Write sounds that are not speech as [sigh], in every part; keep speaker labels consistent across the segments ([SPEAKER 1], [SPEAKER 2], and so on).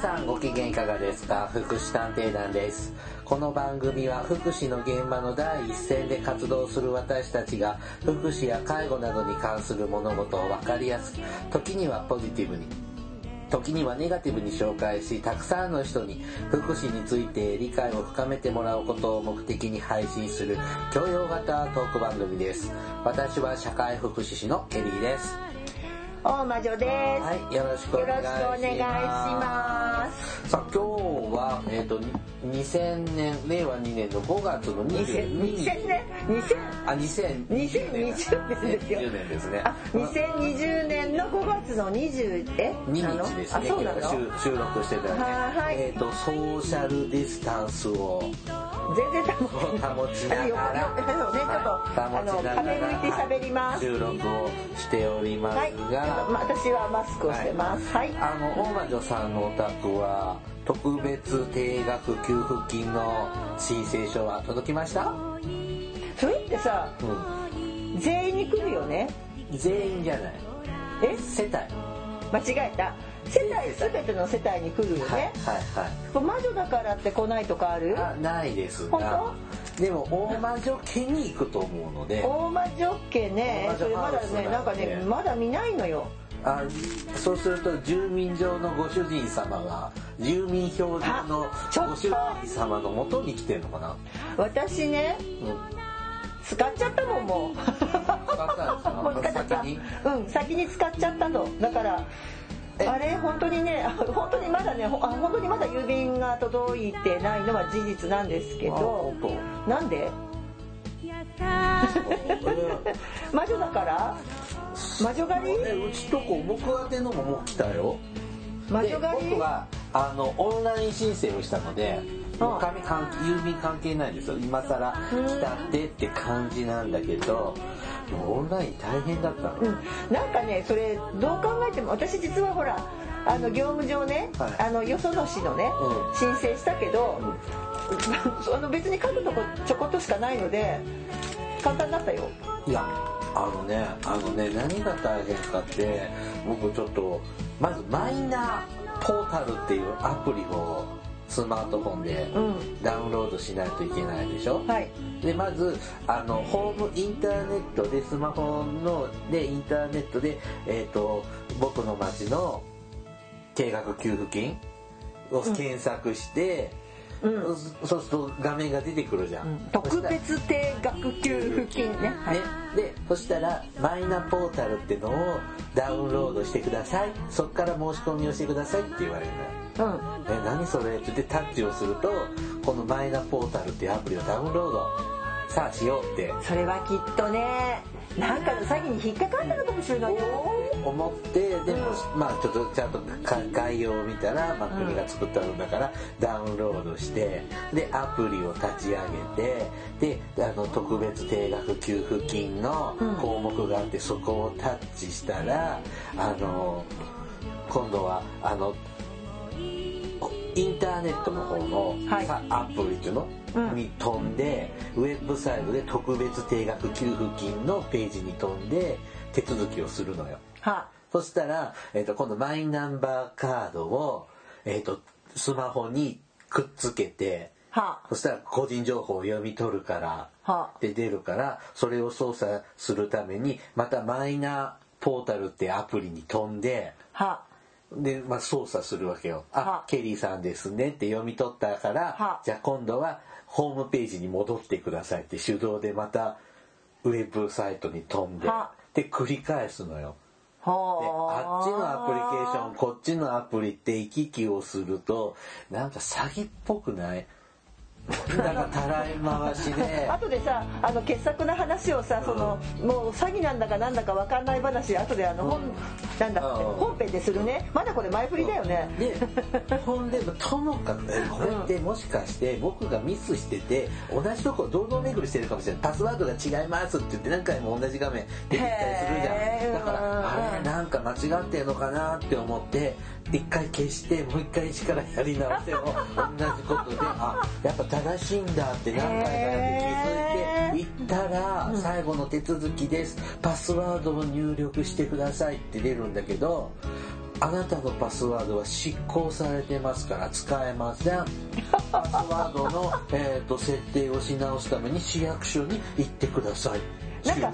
[SPEAKER 1] さんご機嫌いかがですか？福祉探偵団です。この番組は福祉の現場の第一線で活動する私たちが福祉や介護などに関する物事を分かりやすく時にはポジティブに時にはネガティブに紹介したくさんの人に福祉について理解を深めてもらうことを目的に配信する教養型トーク番組です。私は社会福祉士のケリーです。
[SPEAKER 2] 大魔女です。
[SPEAKER 1] はい、よろしくお願いします。さあ、今日は、えっ、と、2000年、令和2年の5月の22
[SPEAKER 2] 2000
[SPEAKER 1] 日。
[SPEAKER 2] 年2000
[SPEAKER 1] あ、2000
[SPEAKER 2] 2020年ですよ
[SPEAKER 1] 2020年ですね。
[SPEAKER 2] あ、2020年の5月の20え
[SPEAKER 1] 2
[SPEAKER 2] なの
[SPEAKER 1] 日ですね。
[SPEAKER 2] あ、そうなの
[SPEAKER 1] 今日収収録してたよね。
[SPEAKER 2] はい
[SPEAKER 1] えっ、と、ソーシャルディスタンスを
[SPEAKER 2] 全然保
[SPEAKER 1] ちながら、
[SPEAKER 2] ね、ちょっと、あの、壁向いて喋ります。
[SPEAKER 1] 収録をしておりますが、
[SPEAKER 2] はい。ま私はマスクをしてます。はい。
[SPEAKER 1] あの大魔女さんのお宅は特別定額給付金の申請書は届きました、
[SPEAKER 2] それってさ、
[SPEAKER 1] う
[SPEAKER 2] 全員に来るよね？
[SPEAKER 1] ん、全員じゃない
[SPEAKER 2] え？
[SPEAKER 1] 世帯
[SPEAKER 2] 間違えた。世帯すべての世帯に来るよ
[SPEAKER 1] はい
[SPEAKER 2] ね。
[SPEAKER 1] はい。
[SPEAKER 2] 魔女だからって来ないとかある？
[SPEAKER 1] はいあないです
[SPEAKER 2] 本
[SPEAKER 1] がでも大魔女家に行くと思うので。
[SPEAKER 2] 大魔女家ね。それまだねなんかねまだ見ないのよ。
[SPEAKER 1] あそうすると住民上のご主人様が住民票上のご主人様のもとに来てるのかな、
[SPEAKER 2] 私ね
[SPEAKER 1] うん、
[SPEAKER 2] 使っちゃったもんもう。
[SPEAKER 1] 使ったんですか？[laughs]
[SPEAKER 2] もうん先に使っちゃったの。だから
[SPEAKER 1] え
[SPEAKER 2] あれ本当にねあ [laughs] 本当にまだね本当にまだ郵便が届いてないのは事実なんですけ
[SPEAKER 1] あ
[SPEAKER 2] ど
[SPEAKER 1] 本
[SPEAKER 2] なんで？
[SPEAKER 1] 当 [laughs]
[SPEAKER 2] 魔女だから？魔女狩り？
[SPEAKER 1] えうちとこ僕宛てのももう来たよ。で
[SPEAKER 2] 魔女狩り？
[SPEAKER 1] 僕はあのオンライン申請をしたので
[SPEAKER 2] あ
[SPEAKER 1] 紙関郵便関係ないんですよ。今更来たってって感じなんだけどオンライン大変だったの、
[SPEAKER 2] うん、なんかねそれどう考えても私実はほらあの業務上ね、
[SPEAKER 1] はい。
[SPEAKER 2] あのよその市のね、
[SPEAKER 1] うん。
[SPEAKER 2] 申請したけど、その別に書くとこちょこっとしかないので簡単だったよ。
[SPEAKER 1] いやあのねあのね何が大変かって僕ちょっとまずマイナポータルっていうアプリをスマートフォンで
[SPEAKER 2] うん。
[SPEAKER 1] ダウンロードしないといけないでしょ、
[SPEAKER 2] はい。
[SPEAKER 1] でまずあのホームインターネットでスマホのでインターネットで、えー、と僕の町の定額給付金を検索して、
[SPEAKER 2] うん。
[SPEAKER 1] そうすると画面が出てくるじゃん、
[SPEAKER 2] 特別定額給付金ね。はい。
[SPEAKER 1] ね、でそしたらマイナポータルってのをダウンロードしてください。そっから申し込みをしてくださいって言われるのよ。
[SPEAKER 2] うん
[SPEAKER 1] え何それ？って言ってタッチをするとこのマイナポータルっていうアプリをダウンロードさあしようって。
[SPEAKER 2] それはきっとねなんかの詐欺に引っかかったのかもしれないよ。
[SPEAKER 1] 思ってでも、まあちょっとちゃんとか概要を見たら、まあ、国が作ったんだからダウンロードしてでアプリを立ち上げてであの特別定額給付金の項目があって、そこをタッチしたらあの今度はあのインターネットの方の、
[SPEAKER 2] はい
[SPEAKER 1] さアプリっていうの、
[SPEAKER 2] うん
[SPEAKER 1] に飛んでウェブサイトで特別定額給付金のページに飛んで手続きをするのよ。
[SPEAKER 2] は
[SPEAKER 1] そしたら、えっと今度マイナンバーカードを、えっとスマホにくっつけて
[SPEAKER 2] は
[SPEAKER 1] そしたら個人情報を読み取るから
[SPEAKER 2] は
[SPEAKER 1] で出るからそれを操作するためにまたマイナポータルってアプリに飛んで
[SPEAKER 2] は
[SPEAKER 1] で、まあ、操作するわけよ。あ
[SPEAKER 2] は、
[SPEAKER 1] ケリーさんですねって読み取ったから
[SPEAKER 2] は、
[SPEAKER 1] じゃあ今度はホームページに戻ってくださいって手動でまたウェブサイトに飛んで
[SPEAKER 2] は、
[SPEAKER 1] で繰り返すのよ。で
[SPEAKER 2] は
[SPEAKER 1] あっちのアプリケーションこっちのアプリって行き来をするとなんか詐欺っぽくない？なんかたらい回しで。
[SPEAKER 2] 後でさあの傑作な話をさそのもう詐欺なんだかなんだか分かんない話後であの本なんだって
[SPEAKER 1] うん
[SPEAKER 2] 本編でするね。まだこれ前振りだよね。
[SPEAKER 1] でほんでともかくねこれってもしかして僕がミスしてて同じとこ堂々巡りしてるかもしれない。パスワードが違いますって言って何回も同じ画面出てきたりするじゃん。だからあれなんか間違ってんのかなって思って一回消してもう一回一からやり直しても同じことであやっぱ正しいんだって何回かやって気づいて行ったら最後の手続きですパスワードを入力してくださいって出るんだけどあなたのパスワードは執行されてますから使えません。パスワードの、えー、と設定をし直すために市役所に行ってください。
[SPEAKER 2] なんか。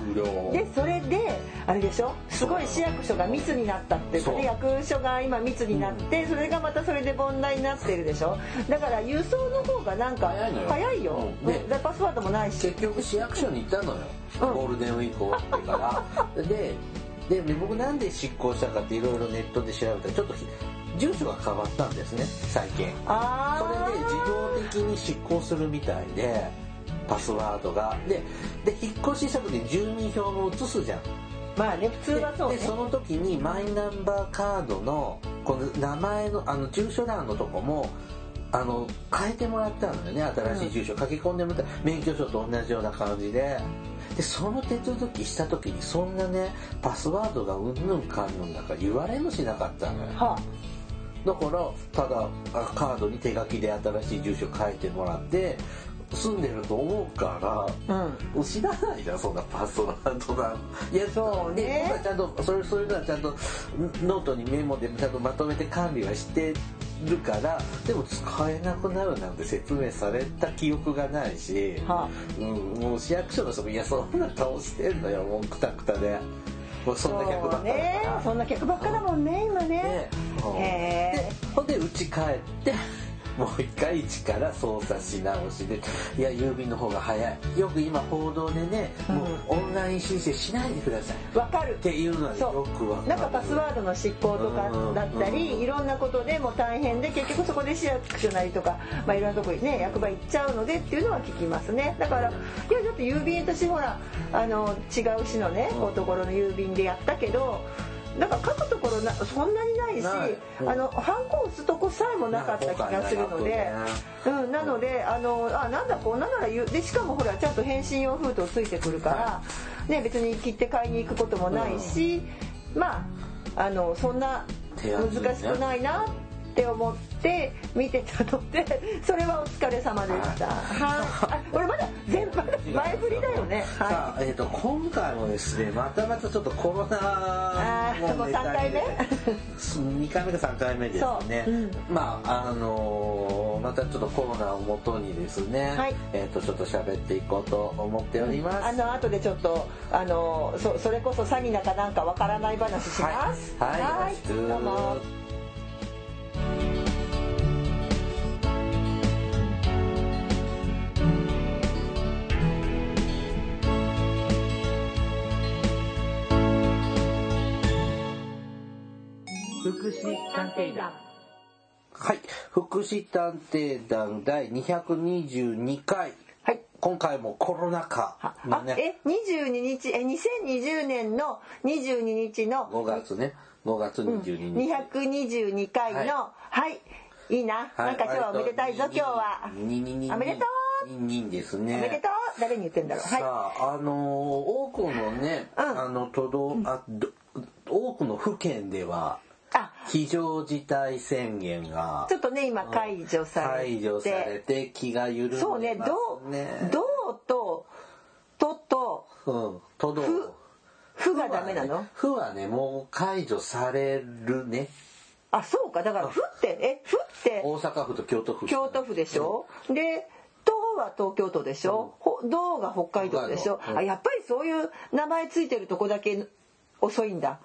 [SPEAKER 2] でそれであれでしょ？すごい市役所が密になったっていう。かね
[SPEAKER 1] そう
[SPEAKER 2] 役所が今密になってそれがまたそれで問題になってるでしょ？だから郵送の方がなんか
[SPEAKER 1] 早いのよ。で
[SPEAKER 2] パスワードもないし。
[SPEAKER 1] 結局市役所に行ったのよ、
[SPEAKER 2] うん。
[SPEAKER 1] ゴールデンウィーク終わってから。[laughs] ででで僕なんで執行したかっていろいろネットで調べたらちょっとひ住所が変わったんですね最近。
[SPEAKER 2] あ
[SPEAKER 1] それで自動的に執行するみたいでパスワードが。でで引っ越しした時に住民票も移すじゃん。
[SPEAKER 2] まあね普通はそうね。
[SPEAKER 1] ででその時にマイナンバーカードのこの名前のあの住所欄のとこもあの変えてもらったのよね。新しい住所書き込んでもらった。免許証と同じような感じで。でその手続きした時にそんなねパスワードがうんぬんかんぬんだから言われもしなかったのよ。
[SPEAKER 2] は
[SPEAKER 1] だからただあカードに手書きで新しい住所書いてもらって住んでると思うから
[SPEAKER 2] あうん。
[SPEAKER 1] 知らないじゃんそんなパスワードな。んいや
[SPEAKER 2] そうね。
[SPEAKER 1] ちゃんとそれそういうのはちゃんとノートにメモでちゃんとまとめて管理はしてるからでも使えなくなるなんて説明された記憶がないし、
[SPEAKER 2] は
[SPEAKER 1] うん、もう市役所の人も「いやそんな顔してんのよもうくたくたで。そんな客ばっかだ
[SPEAKER 2] ね
[SPEAKER 1] から」
[SPEAKER 2] そんな客ばっかだもんね今ね。
[SPEAKER 1] でうん
[SPEAKER 2] へ
[SPEAKER 1] でほんで家帰ってもう一回一から操作し直しでいや郵便の方が早い。よく今報道でね、もうオンライン申請しないでください。
[SPEAKER 2] えわかる
[SPEAKER 1] っていうのは
[SPEAKER 2] そう
[SPEAKER 1] よくわかる。
[SPEAKER 2] なんかパスワードの執行とかだったり、
[SPEAKER 1] うん。
[SPEAKER 2] いろんなことでもう大変で結局そこで市役所なりとか、まあ、いろんなとこにね役場行っちゃうのでっていうのは聞きますね。だからいやだって郵便私ほらあの違う市のねこうところの郵便でやったけどなんか書くところなそんなにないしあのハンコを押すとこさえもなかった気がするので。うん、なのであのあなんだこんななら言う。でしかもほらちゃんと返信用封筒ついてくるから、ね、別に切って買いに行くこともないし、まああのそんな難しくないなって思って見てたのでそれはお疲れ様でした。はい、あ俺まだ全般前振りだよね。は
[SPEAKER 1] さあ、えー、と今回もですねまたまたちょっとコロナ
[SPEAKER 2] あーもう三回目
[SPEAKER 1] ？2回目か3回目ですね、
[SPEAKER 2] そう。うん。
[SPEAKER 1] まああのーまたちょっとコロナをもとにですね、
[SPEAKER 2] はい。
[SPEAKER 1] えっ、とちょっと喋っていこうと思っております、
[SPEAKER 2] あの後でちょっとあのそそれこそ詐欺だかなんかわからない話します。
[SPEAKER 1] はい、はい、
[SPEAKER 2] はい。どうも。
[SPEAKER 3] 祉探偵団
[SPEAKER 1] はい。福祉探偵団第222回。
[SPEAKER 2] はい。
[SPEAKER 1] 今回もコロナ禍
[SPEAKER 2] あ
[SPEAKER 1] のね。
[SPEAKER 2] え22日え2020年の22日の
[SPEAKER 1] 5月ね。5月22日、
[SPEAKER 2] 222回のはい、い、いな、なんか今日はおめでたいぞ今日は。
[SPEAKER 1] ににに
[SPEAKER 2] おめでと
[SPEAKER 1] う。にんですね。
[SPEAKER 2] おめでとう。誰に言ってんだろう。
[SPEAKER 1] さ
[SPEAKER 2] は
[SPEAKER 1] ああのー多くのね、
[SPEAKER 2] うん。
[SPEAKER 1] あの都道あど多くの府県では非常事態宣言が
[SPEAKER 2] ちょっとね今解除されて。
[SPEAKER 1] 解除されて気が緩ね。
[SPEAKER 2] そうねどうどうととと
[SPEAKER 1] うん都道。
[SPEAKER 2] ふふがダメなの？
[SPEAKER 1] 府はねもう解除されるね。
[SPEAKER 2] あそうか。だからふってえふって
[SPEAKER 1] 大阪府と京都府
[SPEAKER 2] 京都府でしょ、で東は東京都でしょ、ほ道が北海道でしょ、
[SPEAKER 1] うん。
[SPEAKER 2] あやっぱりそういう名前ついてるとこだけ遅いんだ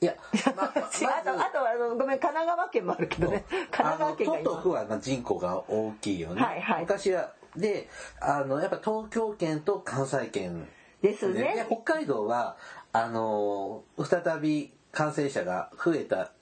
[SPEAKER 1] いや、[laughs] ま
[SPEAKER 2] あとあとはあのごめん神奈川県もあるけどね。神奈川県が
[SPEAKER 1] あの都はまあ人口が大きいよね、
[SPEAKER 2] はいはい。
[SPEAKER 1] 昔は。であのやっぱ東京圏と関西圏。
[SPEAKER 2] です
[SPEAKER 1] で
[SPEAKER 2] ね
[SPEAKER 1] 北海道はあの再び感染者が増えた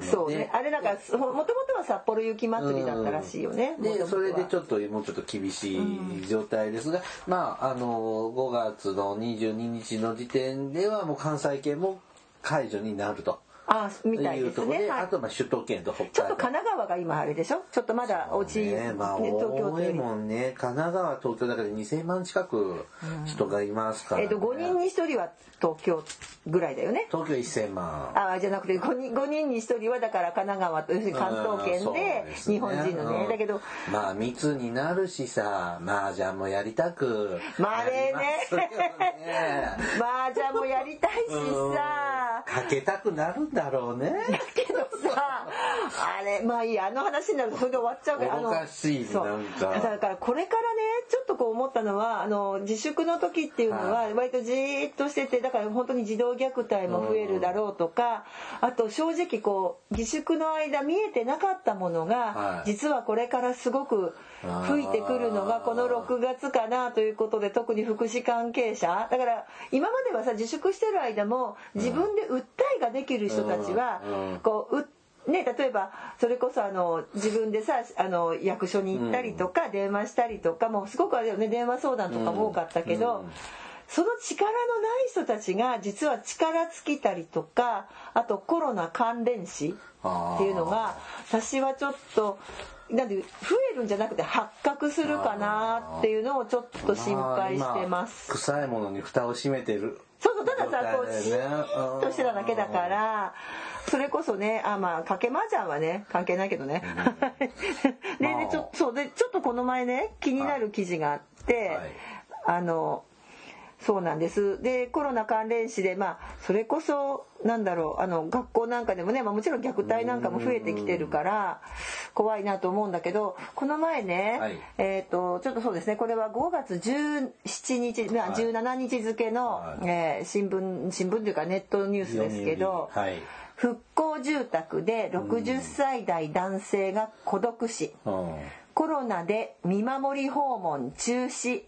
[SPEAKER 2] そうね。あれなんかもともとは札幌雪まつりだったらしいよね、
[SPEAKER 1] でそれでちょ
[SPEAKER 2] っ
[SPEAKER 1] っともうちょっと厳しい状態ですが、まああの5月の22日の時点ではもう関西圏も解除になると。
[SPEAKER 2] あみたい
[SPEAKER 1] で、
[SPEAKER 2] ですね、はい。
[SPEAKER 1] あとまあ首都圏と北海道。
[SPEAKER 2] ちょっと神奈川が今あれでしょ？ちょっとまだ落ち、
[SPEAKER 1] ね。まあ、
[SPEAKER 2] ね東京
[SPEAKER 1] 多いもんね。神奈川東京だけで2000万近く人がいますから、ね。
[SPEAKER 2] えっ、と5人に1人は東京ぐらいだよね。
[SPEAKER 1] 東京1000万。
[SPEAKER 2] あじゃなくて 5, 人5人に1人はだから神奈川と要するに関東圏で日本人のね。
[SPEAKER 1] うん。
[SPEAKER 2] だけど
[SPEAKER 1] まあ密になるしさ麻雀もやりたく
[SPEAKER 2] まあね。
[SPEAKER 1] ますよね。[laughs]
[SPEAKER 2] 麻雀もやりたいしさ。
[SPEAKER 1] かけたくなるんだろうね。
[SPEAKER 2] けどさがあれまあいいやあの話になるとそれで終わっちゃうからあの
[SPEAKER 1] おかしい
[SPEAKER 2] そう。
[SPEAKER 1] なんか。
[SPEAKER 2] だからこれからねちょっとこう思ったのはあの自粛の時っていうのは割とじーっとしててだから本当に児童虐待も増えるだろうとかあと正直こう自粛の間見えてなかったもの
[SPEAKER 1] はい。
[SPEAKER 2] が実はこれからすごく吹いてくるのがこの6月かなということで特に福祉関係者。だから今まではさ自粛してる間も自分で訴えができる人たちはこううね、例えばそれこそあの自分でさあの役所に行ったりとか電話したりとかもうすごくあれよね電話相談とかも多かったけど、
[SPEAKER 1] うん
[SPEAKER 2] その力のない人たちが実は力尽きたりとかあとコロナ関連死っていうのが私はちょっとなんで増えるんじゃなくて発覚するかなっていうのをちょっと心配してます。
[SPEAKER 1] あ臭いものに蓋を閉めてる
[SPEAKER 2] そうそうたださこうシーンとしてただけだからそれこそねあまあ賭け麻雀はね関係ないけどね。でちょそうでちょっとこの前ね気になる記事があって、
[SPEAKER 1] はい
[SPEAKER 2] あのそうなんですでコロナ関連死でまあそれこそなんだろうあの学校なんかでもね、まあ、もちろん虐待なんかも増えてきてるから怖いなと思うんだけどこの前ね、
[SPEAKER 1] はい。
[SPEAKER 2] えっ、とちょっとそうですねこれは5月17日、まあ、
[SPEAKER 1] はい。
[SPEAKER 2] 17日付の、
[SPEAKER 1] はい。
[SPEAKER 2] えー新聞新聞というかネットニュースですけど、
[SPEAKER 1] はい。
[SPEAKER 2] 復興住宅で60歳代男性が孤独死、
[SPEAKER 1] うん。
[SPEAKER 2] コロナで見守り訪問中止。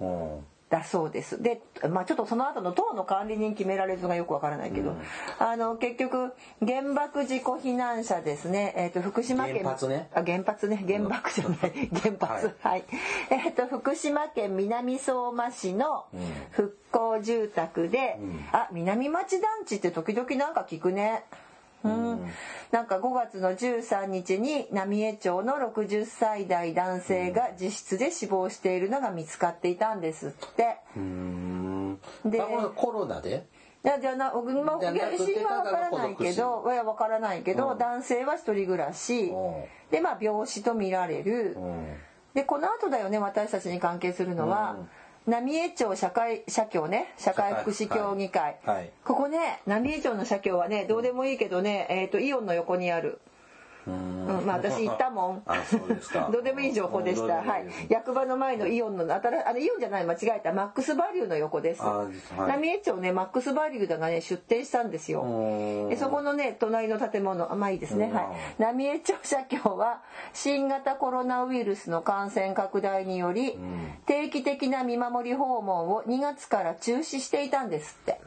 [SPEAKER 1] うん
[SPEAKER 2] だそうです。で、まあ、ちょっとその後の党の管理人決められるのがよくわからないけど、あの結局原爆事故避難者ですね、えー、と福島県。
[SPEAKER 1] 原発ね。
[SPEAKER 2] あ原発ね。原爆じゃない、原発。はい、えっ、と福島県南相馬市の復興住宅で、あ南町団地って時々なんか聞くねうん、なんか5月の13日に浪江町の60歳代男性が自室で死亡しているのが見つかっていたんですって。で
[SPEAKER 1] コロナで？
[SPEAKER 2] いやじゃあな、まあ、死因は分からないけどいや分からないけど、
[SPEAKER 1] うん。
[SPEAKER 2] 男性は一人暮らし
[SPEAKER 1] うん。
[SPEAKER 2] でまあ病死と見られる。
[SPEAKER 1] うん。
[SPEAKER 2] でこの後だよね私たちに関係するのは、浪江町社会社協ね社会福祉協議会、
[SPEAKER 1] はいはい
[SPEAKER 2] ここね浪江町の社協はねどうでもいいけどね、えー、とイオンの横にある。
[SPEAKER 1] うーん
[SPEAKER 2] うん、まあ私行ったもん。
[SPEAKER 1] あそうですか [laughs]
[SPEAKER 2] どうでもいい情報でした。はい。役場の前のイオンの新あのイオンじゃない間違えたマックスバリューの横です。
[SPEAKER 1] あはい
[SPEAKER 2] 浪江町ねマックスバリューがね出店したんですよ。
[SPEAKER 1] うん
[SPEAKER 2] でそこのね隣の建物あまあいいですね。浪江町社協は新型コロナウイルスの感染拡大により
[SPEAKER 1] ん
[SPEAKER 2] 定期的な見守り訪問を2月から中止していたんですって。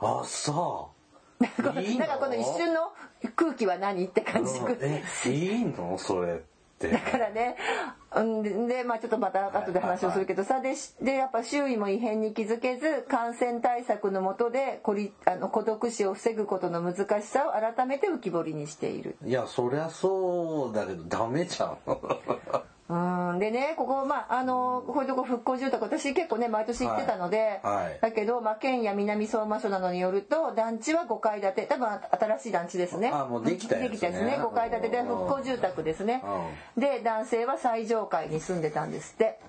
[SPEAKER 1] あそう
[SPEAKER 2] なんかこの一瞬の空気は何？って感じ。
[SPEAKER 1] いいの？それって。
[SPEAKER 2] だからね、うんででまあちょっとまた後で話をするけどさでしでやっぱ周囲も異変に気づけず感染対策の下で孤立あの孤独死を防ぐことの難しさを改めて浮き彫りにしている。
[SPEAKER 1] いやそりゃそうだけどダメじゃん
[SPEAKER 2] うん。でねここまああのこういうとこ復興住宅私結構ね毎年行ってたので、
[SPEAKER 1] はい。はい
[SPEAKER 2] だけど、まあ、県や南相馬署などによると団地は5階建て。多分新しい団地ですね。
[SPEAKER 1] あもうできたやつね。
[SPEAKER 2] でね。5階建てで
[SPEAKER 1] うん
[SPEAKER 2] 復興住宅ですね。で男性は最上階に住んでたんですって。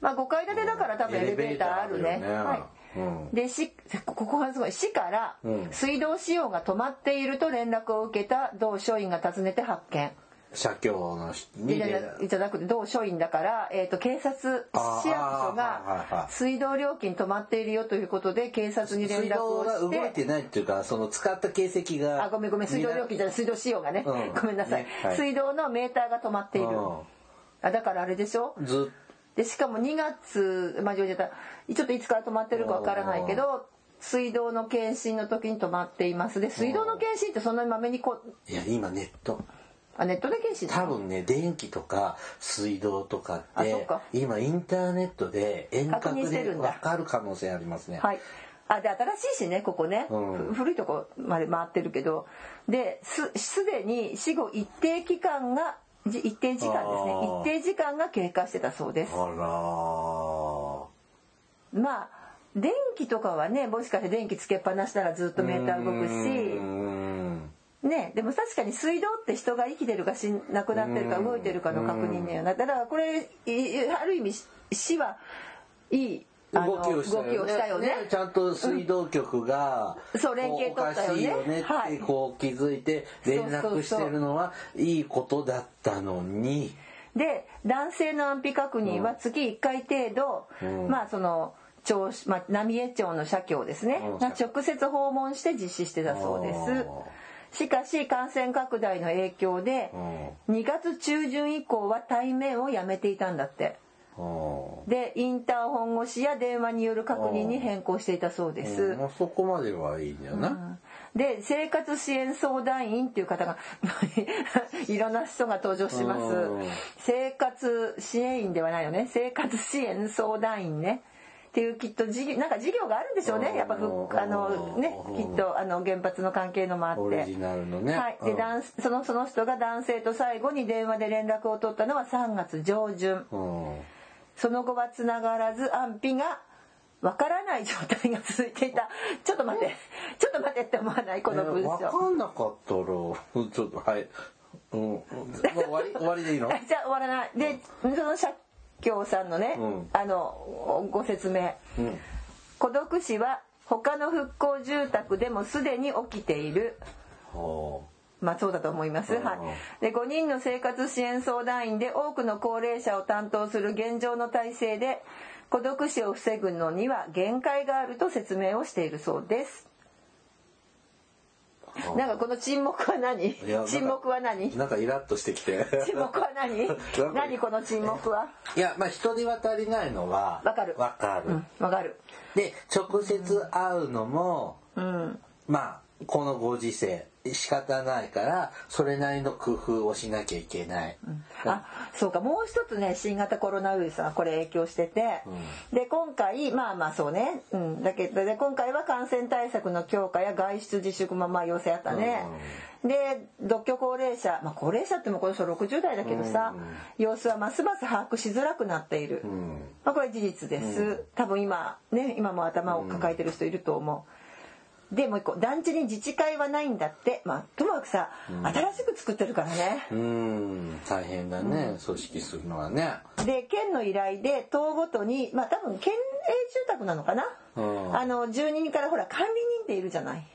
[SPEAKER 2] まあ5階建てだから多分エレベーターあるね。
[SPEAKER 1] ね。
[SPEAKER 2] はい。
[SPEAKER 1] うん。
[SPEAKER 2] で市ここはすごい市から
[SPEAKER 1] うん。
[SPEAKER 2] 水道使用が止まっていると連絡を受けた同署員が訪ねて発見
[SPEAKER 1] 社協の人に
[SPEAKER 2] いただく同署員だから、えー、と警察市役所が
[SPEAKER 1] はい
[SPEAKER 2] 水道料金止まっているよということで警察に連
[SPEAKER 1] 水
[SPEAKER 2] 絡を
[SPEAKER 1] 道が動い
[SPEAKER 2] して
[SPEAKER 1] てないっていうかその使った形跡が
[SPEAKER 2] あごめんごめん水道料金じゃない水道使用がね、
[SPEAKER 1] うん。
[SPEAKER 2] ごめんなさい、
[SPEAKER 1] ねはい。
[SPEAKER 2] 水道のメーターが止まっている、
[SPEAKER 1] う
[SPEAKER 2] あだからあれでしょ？
[SPEAKER 1] んず
[SPEAKER 2] でしかも2月まあちょっといつから止まってるかわからないけど水道の検診の時に止まっています。で水道の検診ってそんなにまめにこう
[SPEAKER 1] いや今ネット
[SPEAKER 2] あネットで検診？
[SPEAKER 1] 多分ね電気とか水道とかって今インターネットで遠隔で分かる可能性ありますね。
[SPEAKER 2] はい。あで新しいしねここね、
[SPEAKER 1] うん。
[SPEAKER 2] ふ古いとこまで回ってるけど。ですすでに死後一定期間がじ一定時間ですね。一定時間が経過してたそうです。
[SPEAKER 1] あらー。
[SPEAKER 2] まあ電気とかはねもしかして電気つけっぱなしならずっとメーター動くしねでも確かに水道って人が生きてるか死ん亡くなってるか
[SPEAKER 1] うん。
[SPEAKER 2] 動いてるかの確認だよなだからこれいある意味市はいい
[SPEAKER 1] 動きをしたよね。
[SPEAKER 2] ね。
[SPEAKER 1] ちゃんと水道局が、
[SPEAKER 2] そう連携取ったよね。
[SPEAKER 1] よねって
[SPEAKER 2] はい
[SPEAKER 1] こう気づいて連絡してるのはいいことだったのに。
[SPEAKER 2] で男性の安否確認は月1回程度、
[SPEAKER 1] うん。
[SPEAKER 2] まあその町、まあ、浪江町の社協ですね、
[SPEAKER 1] うん。
[SPEAKER 2] が直接訪問して実施してたそうですしかし感染拡大の影響で
[SPEAKER 1] うん。
[SPEAKER 2] 2月中旬以降は対面をやめていたんだって。
[SPEAKER 1] うん。
[SPEAKER 2] でインターホン越しや電話による確認に変更していたそうです、
[SPEAKER 1] うん。そこまではいいんだよな、
[SPEAKER 2] で生活支援相談員っていう方が [laughs] いろんな人が登場します。
[SPEAKER 1] うん。
[SPEAKER 2] 生活支援員ではないよね。生活支援相談員ねっていうきっと事業なんか事業があるんでしょうね。やっぱあのねきっとあの原発の関係のもあって。
[SPEAKER 1] オリジナルのね、
[SPEAKER 2] はい、で
[SPEAKER 1] うん。
[SPEAKER 2] 男そのその人が男性と最後に電話で連絡を取ったのは3月上旬。
[SPEAKER 1] うん。
[SPEAKER 2] その後はつながらず安否がわからない状態が続いていた。ちょっと待って。ちょっと待ってって思わないこの文章、
[SPEAKER 1] えーわかんなかったらちょっとはい、うん、もう終わり終わりでいいの？[laughs]
[SPEAKER 2] じゃあ終わらない。でその社協さんのね、
[SPEAKER 1] うん
[SPEAKER 2] あのご説明
[SPEAKER 1] うん
[SPEAKER 2] 孤独死は他の復興住宅でもすでに起きている
[SPEAKER 1] は
[SPEAKER 2] まあそうだと思います。
[SPEAKER 1] うん
[SPEAKER 2] はい。で5人の生活支援相談員で多くの高齢者を担当する現状の体制で孤独死を防ぐのには限界があると説明をしているそうです。
[SPEAKER 1] あ
[SPEAKER 2] なんかこの沈黙は何？沈黙は何？
[SPEAKER 1] なんかイラッとしてきて。
[SPEAKER 2] 沈黙は何？
[SPEAKER 1] か
[SPEAKER 2] 何この沈黙は？い
[SPEAKER 1] やまあ人手渡りないのは
[SPEAKER 2] わかる。
[SPEAKER 1] わかる、
[SPEAKER 2] うんわかる。
[SPEAKER 1] で直接会うのも、
[SPEAKER 2] うん。
[SPEAKER 1] まあこのご時世仕方ないからそれなりの工夫をしなきゃいけない、
[SPEAKER 2] あそうか。もう一つね新型コロナウイルスがこれ影響してて、で今回まあまあそうね、うん、だけどで今回は感染対策の強化や外出自粛もまあ要請あったね、で独居高齢者、まあ、高齢者ってもこの人60代だけどさ、様子はますます把握しづらくなっている、
[SPEAKER 1] うん。
[SPEAKER 2] まあ、これ事実です、多分今ね今も頭を抱えてる人いると思う、でもう一個。団地に自治会はないんだって。まあともかくさ、新しく作ってるからね。
[SPEAKER 1] うん。大変だね、組織するのはね。
[SPEAKER 2] で県の依頼で党ごとにまあ多分県営住宅なのかな、
[SPEAKER 1] うん。
[SPEAKER 2] あの住人からほら管理人っているじゃない。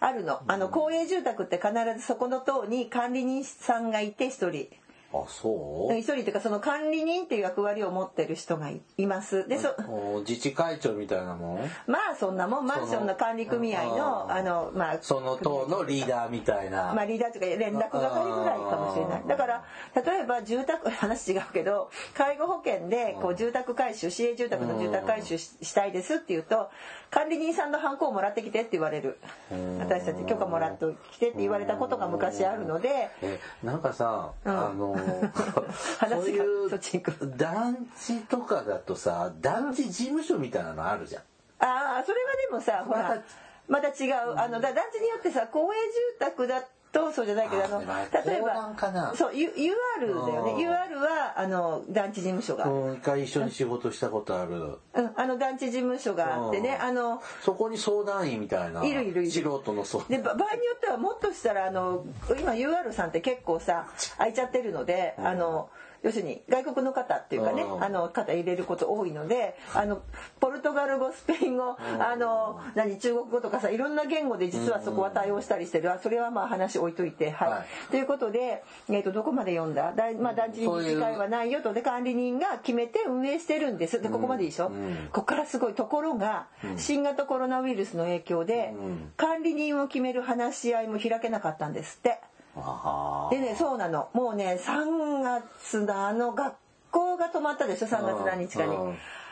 [SPEAKER 2] あるの。あの公営住宅って必ずそこの党に管理人さんがいて一人
[SPEAKER 1] あそう？
[SPEAKER 2] 一人っていうかその管理人っていう役割を持ってる人がいいます。でそ
[SPEAKER 1] お自治会長みたいなもん？
[SPEAKER 2] まあそんなもん。マンションの管理組合の
[SPEAKER 1] うん
[SPEAKER 2] あのまあ
[SPEAKER 1] その党のリーダーみたいな、
[SPEAKER 2] まあリーダーというか連絡係ぐらいかもしれない。だから例えば住宅話違うけど介護保険でこう住宅回収市営住宅の住宅回収ししたいですっていうと管理人さんのハンコをもらってきてって言われる。
[SPEAKER 1] うん
[SPEAKER 2] 私たち許可もらってきてって言われたことが昔あるので。
[SPEAKER 1] えなんかさ、
[SPEAKER 2] うん。
[SPEAKER 1] あの [laughs]
[SPEAKER 2] 話が
[SPEAKER 1] そういう
[SPEAKER 2] そっち
[SPEAKER 1] 団地とかだとさ団地事務所みたいなのあるじゃん。
[SPEAKER 2] ああそれはでもさほらまた違う。あのだ団地によってさ公営住宅だとそうじゃないけどあの例えばそう UR だよね。
[SPEAKER 1] うん。
[SPEAKER 2] UR はあの団地事務所が。
[SPEAKER 1] うん一回一緒に仕事したことある。
[SPEAKER 2] うん、あの団地事務所があってね、
[SPEAKER 1] うん。
[SPEAKER 2] あの
[SPEAKER 1] そこに相談員みたいな。い
[SPEAKER 2] るいるいる。
[SPEAKER 1] 素人の相
[SPEAKER 2] でば場合によってはもっとしたらあの今 UR さんって結構さ空いちゃってるので、あの要するに外国の方っていうかね、
[SPEAKER 1] うん。
[SPEAKER 2] あの方入れること多いのであのポルトガル語スペイン語、あの何中国語とかさいろんな言語で実はそこは対応したりしてる、あそれはまあ話置いといてはい、
[SPEAKER 1] はい。
[SPEAKER 2] ということで、えー、とどこまで読んだ？だい、まあ、団地に自治会はないよと。で管理人が決めて運営してるんです。でここまでいいでしょ、
[SPEAKER 1] ん。
[SPEAKER 2] ここからすごいところが、新型コロナウイルスの影響で、
[SPEAKER 1] うん。
[SPEAKER 2] 管理人を決める話し合いも開けなかったんですって。
[SPEAKER 1] あ
[SPEAKER 2] でねそうなの。もうね3月のあの学校が止まったでしょ3月何日かに。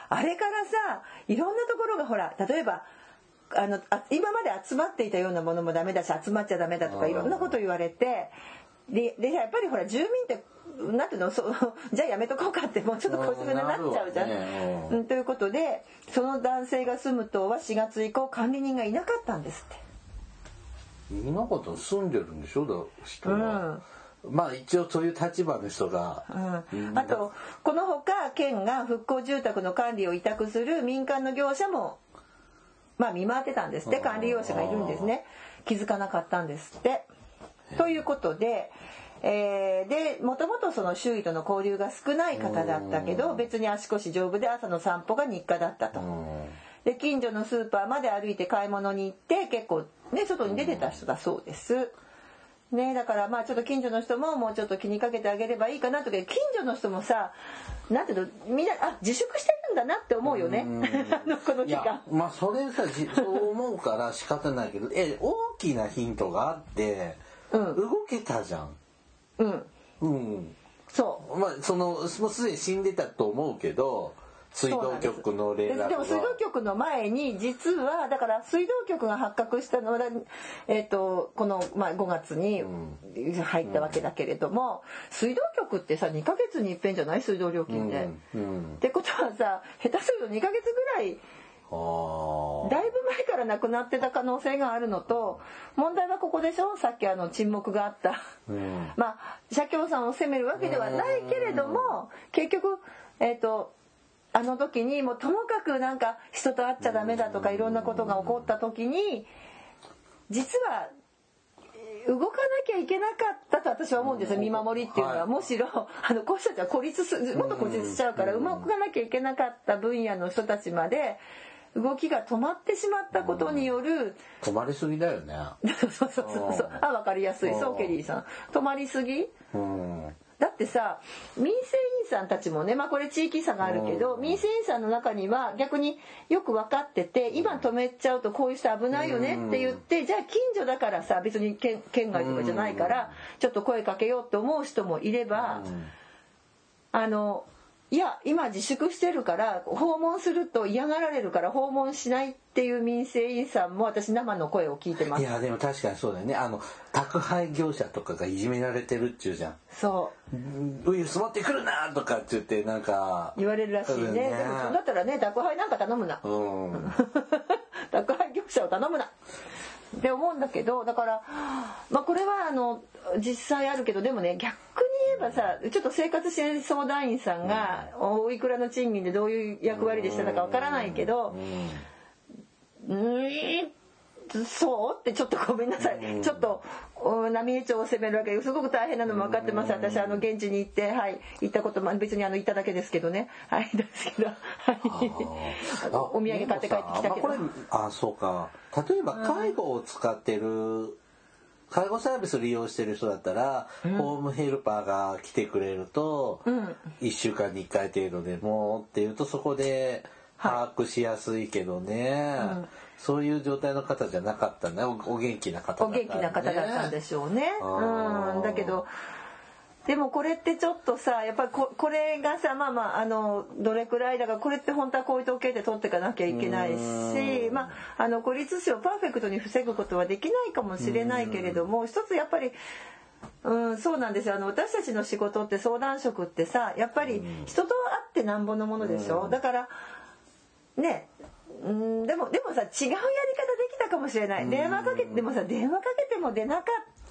[SPEAKER 2] あれからさいろんなところがほら例えばあのあ今まで集まっていたようなものもダメだし集まっちゃダメだとか
[SPEAKER 1] うん。
[SPEAKER 2] いろんなこと言われてででやっぱりほら住民ってなんていうのそう [laughs] じゃあやめとこうかってもうちょっとこういなっちゃうじゃん。
[SPEAKER 1] ね。
[SPEAKER 2] うん。ということでその男性が住む棟は4月以降管理人がいなかったんですって。
[SPEAKER 1] いなかったの住んでるんでしょ？だ人は、まあ一応そういう立場の人が、
[SPEAKER 2] うん。あとこのほか県が復興住宅の管理を委託する民間の業者もまあ見回ってたんですって
[SPEAKER 1] うん
[SPEAKER 2] 管理業者がいるんですね。気づかなかったんですって。ということでえーでもともとその周囲との交流が少ない方だったけど別に足腰丈夫で朝の散歩が日課だったと。で近所のスーパーまで歩いて買い物に行って結構ね外に出てた人だそうです。ねだからまあちょっと近所の人ももうちょっと気にかけてあげればいいかなとか近所の人もさなんていうのみんなあ自粛してるんだなって思うよね。[laughs] この期間。
[SPEAKER 1] まあそれさじそう思うから仕方ないけどえ大きなヒントがあって、
[SPEAKER 2] うん。
[SPEAKER 1] 動けたじゃん。
[SPEAKER 2] うん。
[SPEAKER 1] うん。
[SPEAKER 2] そう。
[SPEAKER 1] まあそのもうすでに死んでたと思うけど水道局の連絡が
[SPEAKER 2] ででも水道局の前に実はだから水道局が発覚したのは、えっとこの、まあ、5月に入ったわけだけれども、水道局ってさ2ヶ月に一遍じゃない？水道料金で。
[SPEAKER 1] うん。うん。
[SPEAKER 2] ってことはさ下手すると2ヶ月ぐらいだいぶ前からなくなってた可能性があるのと問題はここでしょ？さっきあの沈黙があった、
[SPEAKER 1] うん。
[SPEAKER 2] まあ社協さんを責めるわけではないけれども結局えっ、とあの時にもうともかくなんか人と会っちゃダメだとかいろんなことが起こった時に実はえー動かなきゃいけなかったと私は思うんですよ。見守りっていうのは、
[SPEAKER 1] はい。
[SPEAKER 2] むしろあのこういう人たちは孤立すもっと孤立しちゃうから動かなきゃいけなかった分野の人たちまで動きが止まってしまったことによる
[SPEAKER 1] 止まりすぎだよね。[laughs]
[SPEAKER 2] そうそうそうそうあ分かりやすい。そうケリーさん。止まりすぎ？
[SPEAKER 1] うん
[SPEAKER 2] だってさ民生委員さんたちもねまあこれ地域差があるけど民生委員さんの中には逆によく分かってて今止めちゃうとこういう人危ないよねって言ってじゃあ近所だからさ別に県県外とかじゃないからちょっと声かけようって思う人もいればあのいや今自粛してるから訪問すると嫌がられるから訪問しないっていう民生委員さんも私生の声を聞いてます。
[SPEAKER 1] いやでも確かにそうだよね。あの宅配業者とかがいじめられてるっちゅうじゃん。
[SPEAKER 2] そう。
[SPEAKER 1] ウイルス持ってくるなとかって言ってなんか
[SPEAKER 2] 言われるらしいね。
[SPEAKER 1] そう
[SPEAKER 2] で
[SPEAKER 1] だよね。
[SPEAKER 2] もだったらね宅配なんか頼むな。
[SPEAKER 1] うん。[laughs]
[SPEAKER 2] 宅配業者を頼むなって思うんだけどだから、まあ、これはあの実際あるけどでもね逆に言えばさちょっと生活支援相談員さんがおいくらの賃金でどういう役割でしたのかわからないけどうーんそう？ってちょっとごめんなさい、ちょっとうん浪江町を責めるわけ。ですごく大変なのも分かってます。私あの現地に行ってはい。行ったことも別にあの行っただけですけどね。はいですけど。はい。
[SPEAKER 1] あ
[SPEAKER 2] お土産買って帰ってきたけど。
[SPEAKER 1] まあこれあそうか。例えば介護を使ってる介護サービス利用してる人だったら、ホームヘルパーが来てくれると、1週間に1回程度でもっていうとそこで把握しやすいけどね、そういう状態の方じゃなかったね。おお元気な方だった
[SPEAKER 2] お元気な方だったんでしょうね。うん、だけどでもこれってちょっとさやっぱりここれがさまあまああのどれくらいだからこれって本当はこういう統計で取っていかなきゃいけないしまああの孤立死をパーフェクトに防ぐことはできないかもしれないけれども一つやっぱりうん、そうなんですよ。あの私たちの仕事って相談職ってさやっぱり人と会ってなんぼのものでしょ、だからねうんでもでもさ違うやり方できたかもしれない。電話かけてでもさ電話かけても出なかっ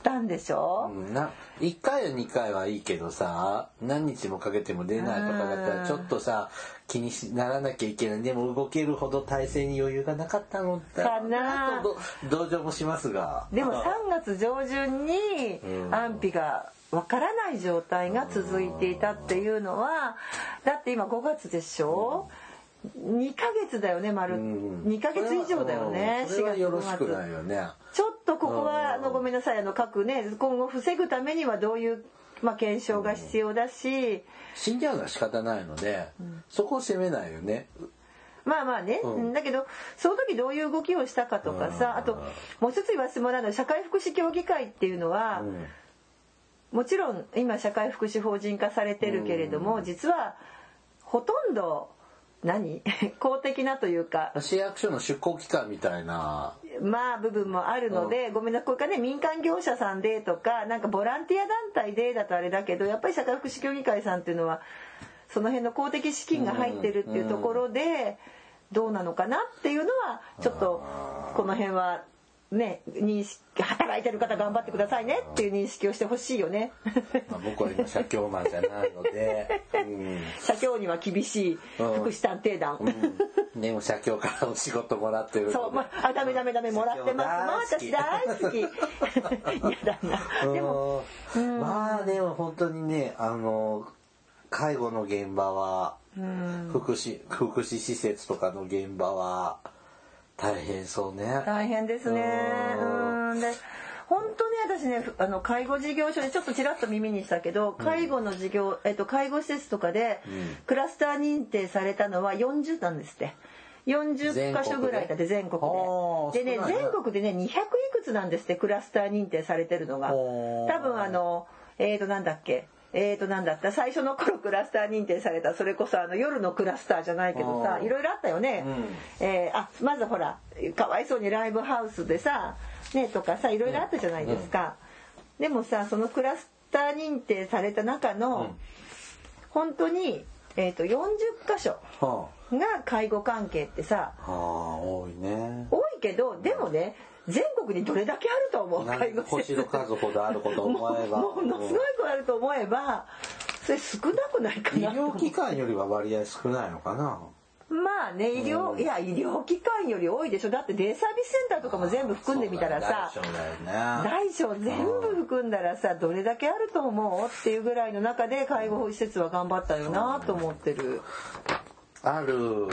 [SPEAKER 2] たんでしょ、
[SPEAKER 1] うんな1回や2回はいいけどさ何日もかけても出ないとかだったらちょっとさ気にしならなきゃいけない。でも動けるほど体制に余裕がなかったのだ
[SPEAKER 2] かな。
[SPEAKER 1] とど同情もしますが。
[SPEAKER 2] でも3月上旬に安否がわからない状態が続いていたっていうのはだって今5月でしょ、2ヶ月だよね丸、
[SPEAKER 1] うん
[SPEAKER 2] 2ヶ月以上だよね
[SPEAKER 1] それは
[SPEAKER 2] 4月。
[SPEAKER 1] よろしく
[SPEAKER 2] 5月
[SPEAKER 1] ないよね。
[SPEAKER 2] ちょっとここはあ
[SPEAKER 1] うん
[SPEAKER 2] のごめんなさい。あの各ね今後防ぐためにはどういう、まあ、検証が必要だし、
[SPEAKER 1] 死んじゃうのは仕方ないので、そこを責めないよね。
[SPEAKER 2] まあまあね、
[SPEAKER 1] うん。
[SPEAKER 2] だけどその時どういう動きをしたかとかさ、
[SPEAKER 1] うん。
[SPEAKER 2] あともう一つ言わせてもらうのは社会福祉協議会っていうのは、
[SPEAKER 1] うん。
[SPEAKER 2] もちろん今社会福祉法人化されてるけれども、実はほとんど何？[laughs] 公的なというか。
[SPEAKER 1] 市役所の出向機関みたいな。
[SPEAKER 2] まあ部分もあるので、ごめんなさい。これからね民間業者さんでとかなんかボランティア団体でだとあれだけどやっぱり社会福祉協議会さんっていうのはその辺の公的資金が入ってるっていうところでどうなのかなっていうのはちょっとこの辺はね認識働いてる方頑張ってくださいねっていう認識をしてほしいよね。[laughs]
[SPEAKER 1] まあ、僕は今社協マンじゃないので、うん。
[SPEAKER 2] 社協には厳しい福祉探偵団、
[SPEAKER 1] うん、でも社協からお仕事もらってる
[SPEAKER 2] そう、まあ、あ、ダメダメダメ、もらってます。まあ、私大好き。[laughs] 嫌だな。でも、
[SPEAKER 1] うん。まあでも本当にねあの介護の現場は福祉福祉施設とかの現場は大変そうね。
[SPEAKER 2] 大変ですね。
[SPEAKER 1] うん
[SPEAKER 2] うん、で。本当に私ねあの介護事業所でちょっとちらっと耳にしたけど介護の事業、えっと、介護施設とかで
[SPEAKER 1] うん
[SPEAKER 2] クラスター認定されたのは40なんですって40箇所ぐらいだって全国で？でね全国でね200いくつなんですってクラスター認定されてるのが多分あのえーとなんだっけえーとなんだった？最初の頃クラスター認定された。それこそあの夜のクラスターじゃないけどさいろいろあったよね、えーあまずほらかわいそうにライブハウスでさねとかさいろいろあったじゃないですか、でもさそのクラスター認定された中の、
[SPEAKER 1] うん。
[SPEAKER 2] 本当に、えー、と40箇所
[SPEAKER 1] は
[SPEAKER 2] が介護関係ってさ
[SPEAKER 1] あ、はあ多いね。
[SPEAKER 2] 多いけどでもね全国にどれだけあると思う介護施設
[SPEAKER 1] 星の数ほどあることを思えば。
[SPEAKER 2] ものすごい子あると思えばそれ少なくないか
[SPEAKER 1] 医
[SPEAKER 2] なと思う
[SPEAKER 1] 療機関よりは割合少ないのかな。
[SPEAKER 2] まあね医療、
[SPEAKER 1] うん
[SPEAKER 2] いや医療機関より多いでしょだってデイサービスセンターとかも全部含んでみたらさ。大小全部含んだらさどれだけあると思うっていうぐらいの中で介護施設は頑張ったよなと思ってる。
[SPEAKER 1] ある、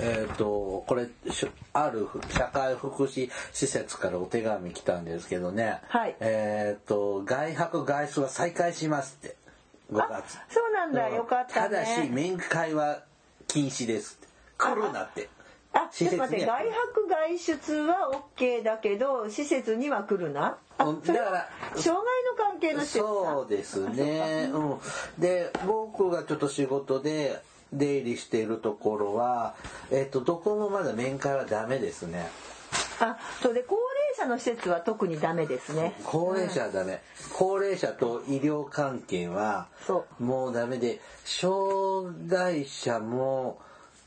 [SPEAKER 1] えっ、とこれしある社会福祉施設からお手紙来たんですけどね、
[SPEAKER 2] はい。
[SPEAKER 1] えっ、と外泊外出は再開しますって。5
[SPEAKER 2] あ
[SPEAKER 1] 月
[SPEAKER 2] そうなんだ、
[SPEAKER 1] うん。
[SPEAKER 2] よかったね。
[SPEAKER 1] ただし面会は禁止ですって。来るなって。
[SPEAKER 2] あ、
[SPEAKER 1] 施
[SPEAKER 2] ちょっと待って、外泊外出は OK だけど、施設には来るな？
[SPEAKER 1] だから
[SPEAKER 2] 障害の関係の施設か
[SPEAKER 1] そうですね。うん。で、僕がちょっと仕事で出入りしているところは、えっ、と、どこもまだ面会はダメですね。
[SPEAKER 2] あ、そうで高齢者の施設は特にダメですね。
[SPEAKER 1] 高齢者はダメ。高齢者と医療関係は
[SPEAKER 2] そ
[SPEAKER 1] もうダメで、障害者も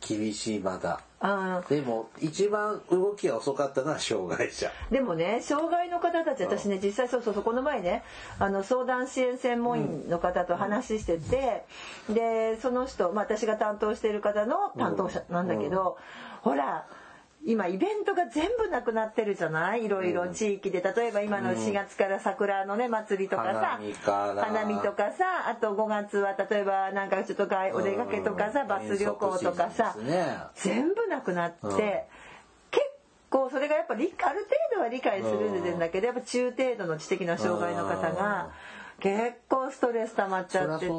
[SPEAKER 1] 厳しいまだ。
[SPEAKER 2] あ
[SPEAKER 1] でも、一番動きが遅かったのは障害者。
[SPEAKER 2] でもね障害の方たち私ね実際そうそうそうこの前ねあの相談支援専門員の方と話してて、でその人、まあ、私が担当している方の担当者なんだけど、ほら今イベントが全部なくなってるじゃない？いろいろ地域で。例えば今の4月から桜のね祭りとかさ
[SPEAKER 1] 花見
[SPEAKER 2] とかさあと5月は例えばなんかちょっと外お出かけとかさ
[SPEAKER 1] うん。
[SPEAKER 2] バス旅行とかさ、全部なくなって、
[SPEAKER 1] うん。
[SPEAKER 2] 結構それがやっぱりある程度は理解するんだけどやっぱ中程度の知的な障害の方が結構ストレス溜まっちゃってて。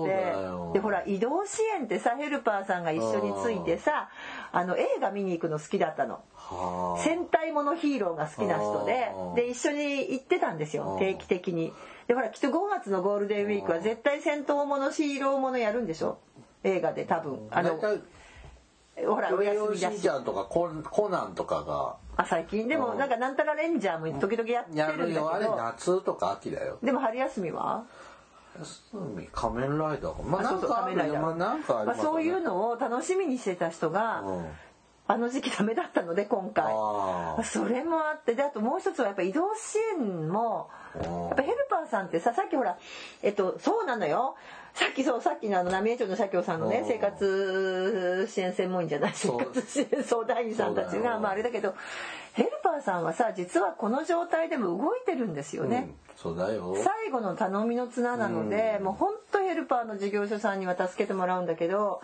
[SPEAKER 2] でほら移動支援ってさヘルパーさんが一緒についてさあの映画見に行くの好きだったの。
[SPEAKER 1] はあ。
[SPEAKER 2] 戦隊ものヒーローが好きな人でで一緒に行ってたんですよ定期的に。でほらきっと5月のゴールデンウィークは絶対戦闘ものヒーローものやるんでしょ？映画で多分。あのほらお休みだし。
[SPEAKER 1] ちゃんとかココナンとかが。
[SPEAKER 2] あ最近。でも
[SPEAKER 1] うん。
[SPEAKER 2] なんかなんたらレンジャーも時々やって
[SPEAKER 1] や
[SPEAKER 2] るんだけ
[SPEAKER 1] るよ。あれ
[SPEAKER 2] ど
[SPEAKER 1] 夏とか秋だよ。
[SPEAKER 2] でも春休みは？
[SPEAKER 1] 海仮面ライダーか。まあなんかあるまあなんかあり
[SPEAKER 2] ま
[SPEAKER 1] ね。
[SPEAKER 2] そういうのを楽しみにしてた人が、
[SPEAKER 1] うん
[SPEAKER 2] あの時期ダメだったので今回。それもあってであともう一つはやっぱ移動支援も
[SPEAKER 1] うん。
[SPEAKER 2] やっぱヘルパーさんってささっきほらえっとそうなのよ。さっきそうさっきのあの浪江町の社協さんのね
[SPEAKER 1] うん。
[SPEAKER 2] 生活支援専門員じゃない生活支援相談員さんたちがまああれだけどヘルパーさんはさ実はこの状態でも動いてるんですよね。
[SPEAKER 1] うんそうだよ。
[SPEAKER 2] 最後の頼みの綱なので、
[SPEAKER 1] うん。
[SPEAKER 2] もう本当ヘルパーの事業所さんには助けてもらうんだけど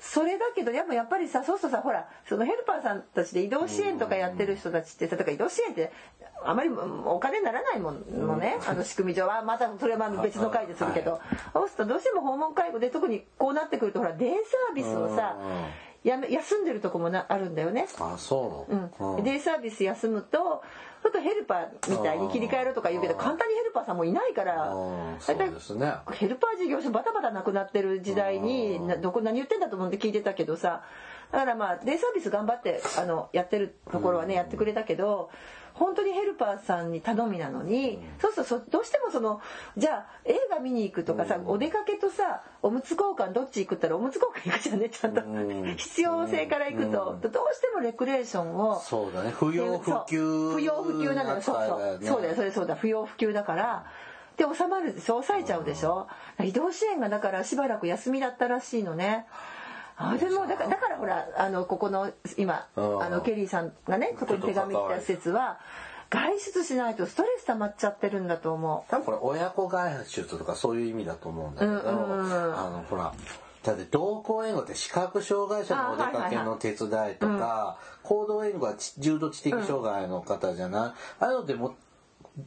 [SPEAKER 2] それだけどやっぱやっぱりさそうするとさほらそのヘルパーさんたちで移動支援とかやってる人たちってさだから移動支援ってあまりお金にならないものね、あの仕組み上はまたそれはまあ別の回でするけど、
[SPEAKER 1] はい
[SPEAKER 2] そうするとどうしても訪問介護で特にこうなってくるとほらデイサービスをさやめ休んでるとこもなあるんだよね。
[SPEAKER 1] あそう
[SPEAKER 2] うん。
[SPEAKER 1] うん。
[SPEAKER 2] デイサービス休むとちょっとヘルパーみたいに切り替えろとか言うけど簡単にヘルパーさんもいないから
[SPEAKER 1] うんそうですね。
[SPEAKER 2] ヘルパー事業所バタバタなくなってる時代になどこ何言ってんだと思って聞いてたけどさ。だからまあデイサービス頑張ってあのやってるところはねやってくれたけど本当にヘルパーさんに頼みなのに、そうするとそどうしてもそのじゃあ映画見に行くとかさ、お出かけとさおむつ交換どっち行くったらおむつ交換行くじゃ [laughs] ん。ねちゃんと、
[SPEAKER 1] うん。
[SPEAKER 2] 必要性から行くと、どうしてもレクレーションを
[SPEAKER 1] そうだね。不要不急
[SPEAKER 2] 不要不急なのよ。そうそう。そうだよそれそうだ。不要不急だから。で収まるでしょ？抑えちゃうでしょ？移動支援がだからしばらく休みだったらしいのねあでもだからだからほらあのここの今
[SPEAKER 1] うん
[SPEAKER 2] あのケリーさんがねそこに手紙来た施設は外出しないとストレス溜まっちゃってるんだと思う。
[SPEAKER 1] 多分これ親子外出とかそういう意味だと思うんだけど、
[SPEAKER 2] うんうんうん。
[SPEAKER 1] あのほらだって同行援護って視覚障害者のお出かけの手伝いとか、行動援護はち重度知的障害の方じゃない、ああいうのってもう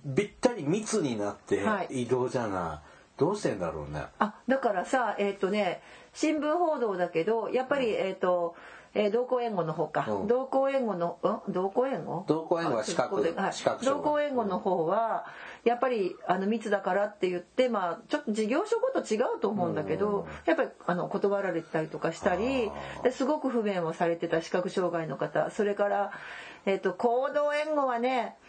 [SPEAKER 1] べったり密になって
[SPEAKER 2] はい。
[SPEAKER 1] 移動じゃない、どうしてんだろうね。
[SPEAKER 2] あだからさえっ、とね新聞報道だけどやっぱりえっ、とえー同行援護の方か、
[SPEAKER 1] うん。
[SPEAKER 2] 同行援護の、うん、同行援護？
[SPEAKER 1] 同行援護は視覚
[SPEAKER 2] あここではい。同行援護の方はやっぱりあの密だからって言ってまあちょっと事業所ごと違うと思うんだけど、やっぱりあの断られてたりとかしたりですごく不便をされてた視覚障害の方それから、えっと行動援護はねうん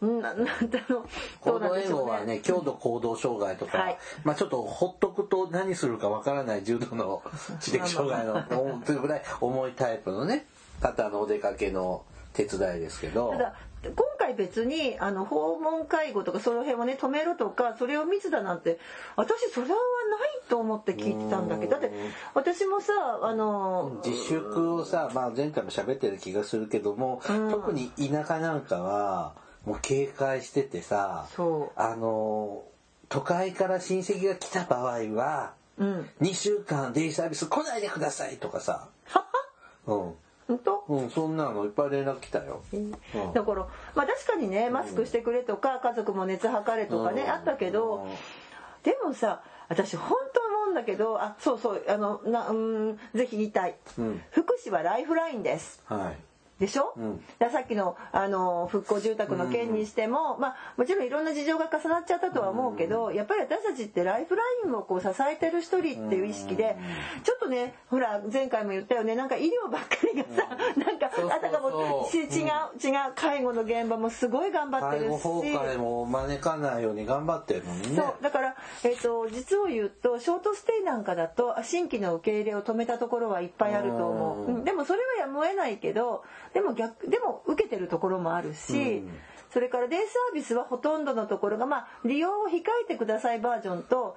[SPEAKER 2] ななんだろう。ど
[SPEAKER 1] 行動
[SPEAKER 2] うなんでしょう
[SPEAKER 1] 援護はね。強度行動障害とか、
[SPEAKER 2] はい。
[SPEAKER 1] まあちょっとほっとくと何するかわからない重度の知的障害のというぐらい重いタイプのね方のお出かけの手伝いですけど。
[SPEAKER 2] ただ今回別にあの訪問介護とかその辺をね止めろとかそれを密だなんて私それはないと思って聞いてたんだけど。だって私もさあの
[SPEAKER 1] 自粛をさ、まあ、前回も喋ってる気がするけども、
[SPEAKER 2] うん。
[SPEAKER 1] 特に田舎なんかはもう警戒しててさあの都会から親戚が来た場合は
[SPEAKER 2] うん。
[SPEAKER 1] 2週間デイサービス来ないでくださいとかさ、うん。
[SPEAKER 2] 本当？
[SPEAKER 1] うん、そんなのいっぱい連絡来たよ。うん。
[SPEAKER 2] だからまあ確かにねマスクしてくれとか家族も熱測れとかね
[SPEAKER 1] うん。
[SPEAKER 2] あったけどでもさ私本当思うんだけどあそうそうあのなうんぜひ言いたい。
[SPEAKER 1] うん。
[SPEAKER 2] 福祉はライフラインです。
[SPEAKER 1] はい。
[SPEAKER 2] でしょ、
[SPEAKER 1] うん。
[SPEAKER 2] さっきのあの復興住宅の件にしても、まあもちろんいろんな事情が重なっちゃったとは思うけど、やっぱり私たちってライフラインをこう支えてる一人っていう意識で、ちょっとねほら前回も言ったよねなんか医療ばっかりがさ、なんか
[SPEAKER 1] そうそうそう。
[SPEAKER 2] あたかもし違う違う介護の現場もすごい頑張って
[SPEAKER 1] 介
[SPEAKER 2] るし。
[SPEAKER 1] 護崩壊も招かないように頑張ってるのにね。
[SPEAKER 2] そうだから、えっと実を言うとショートステイなんかだとあ新規の受け入れを止めたところはいっぱいあると思う、
[SPEAKER 1] うん。
[SPEAKER 2] うんでもそれはやむを得ないけどでも逆でも受けてるところもあるし、
[SPEAKER 1] うん。
[SPEAKER 2] それからデイサービスはほとんどのところが、まあ、利用を控えてくださいバージョンと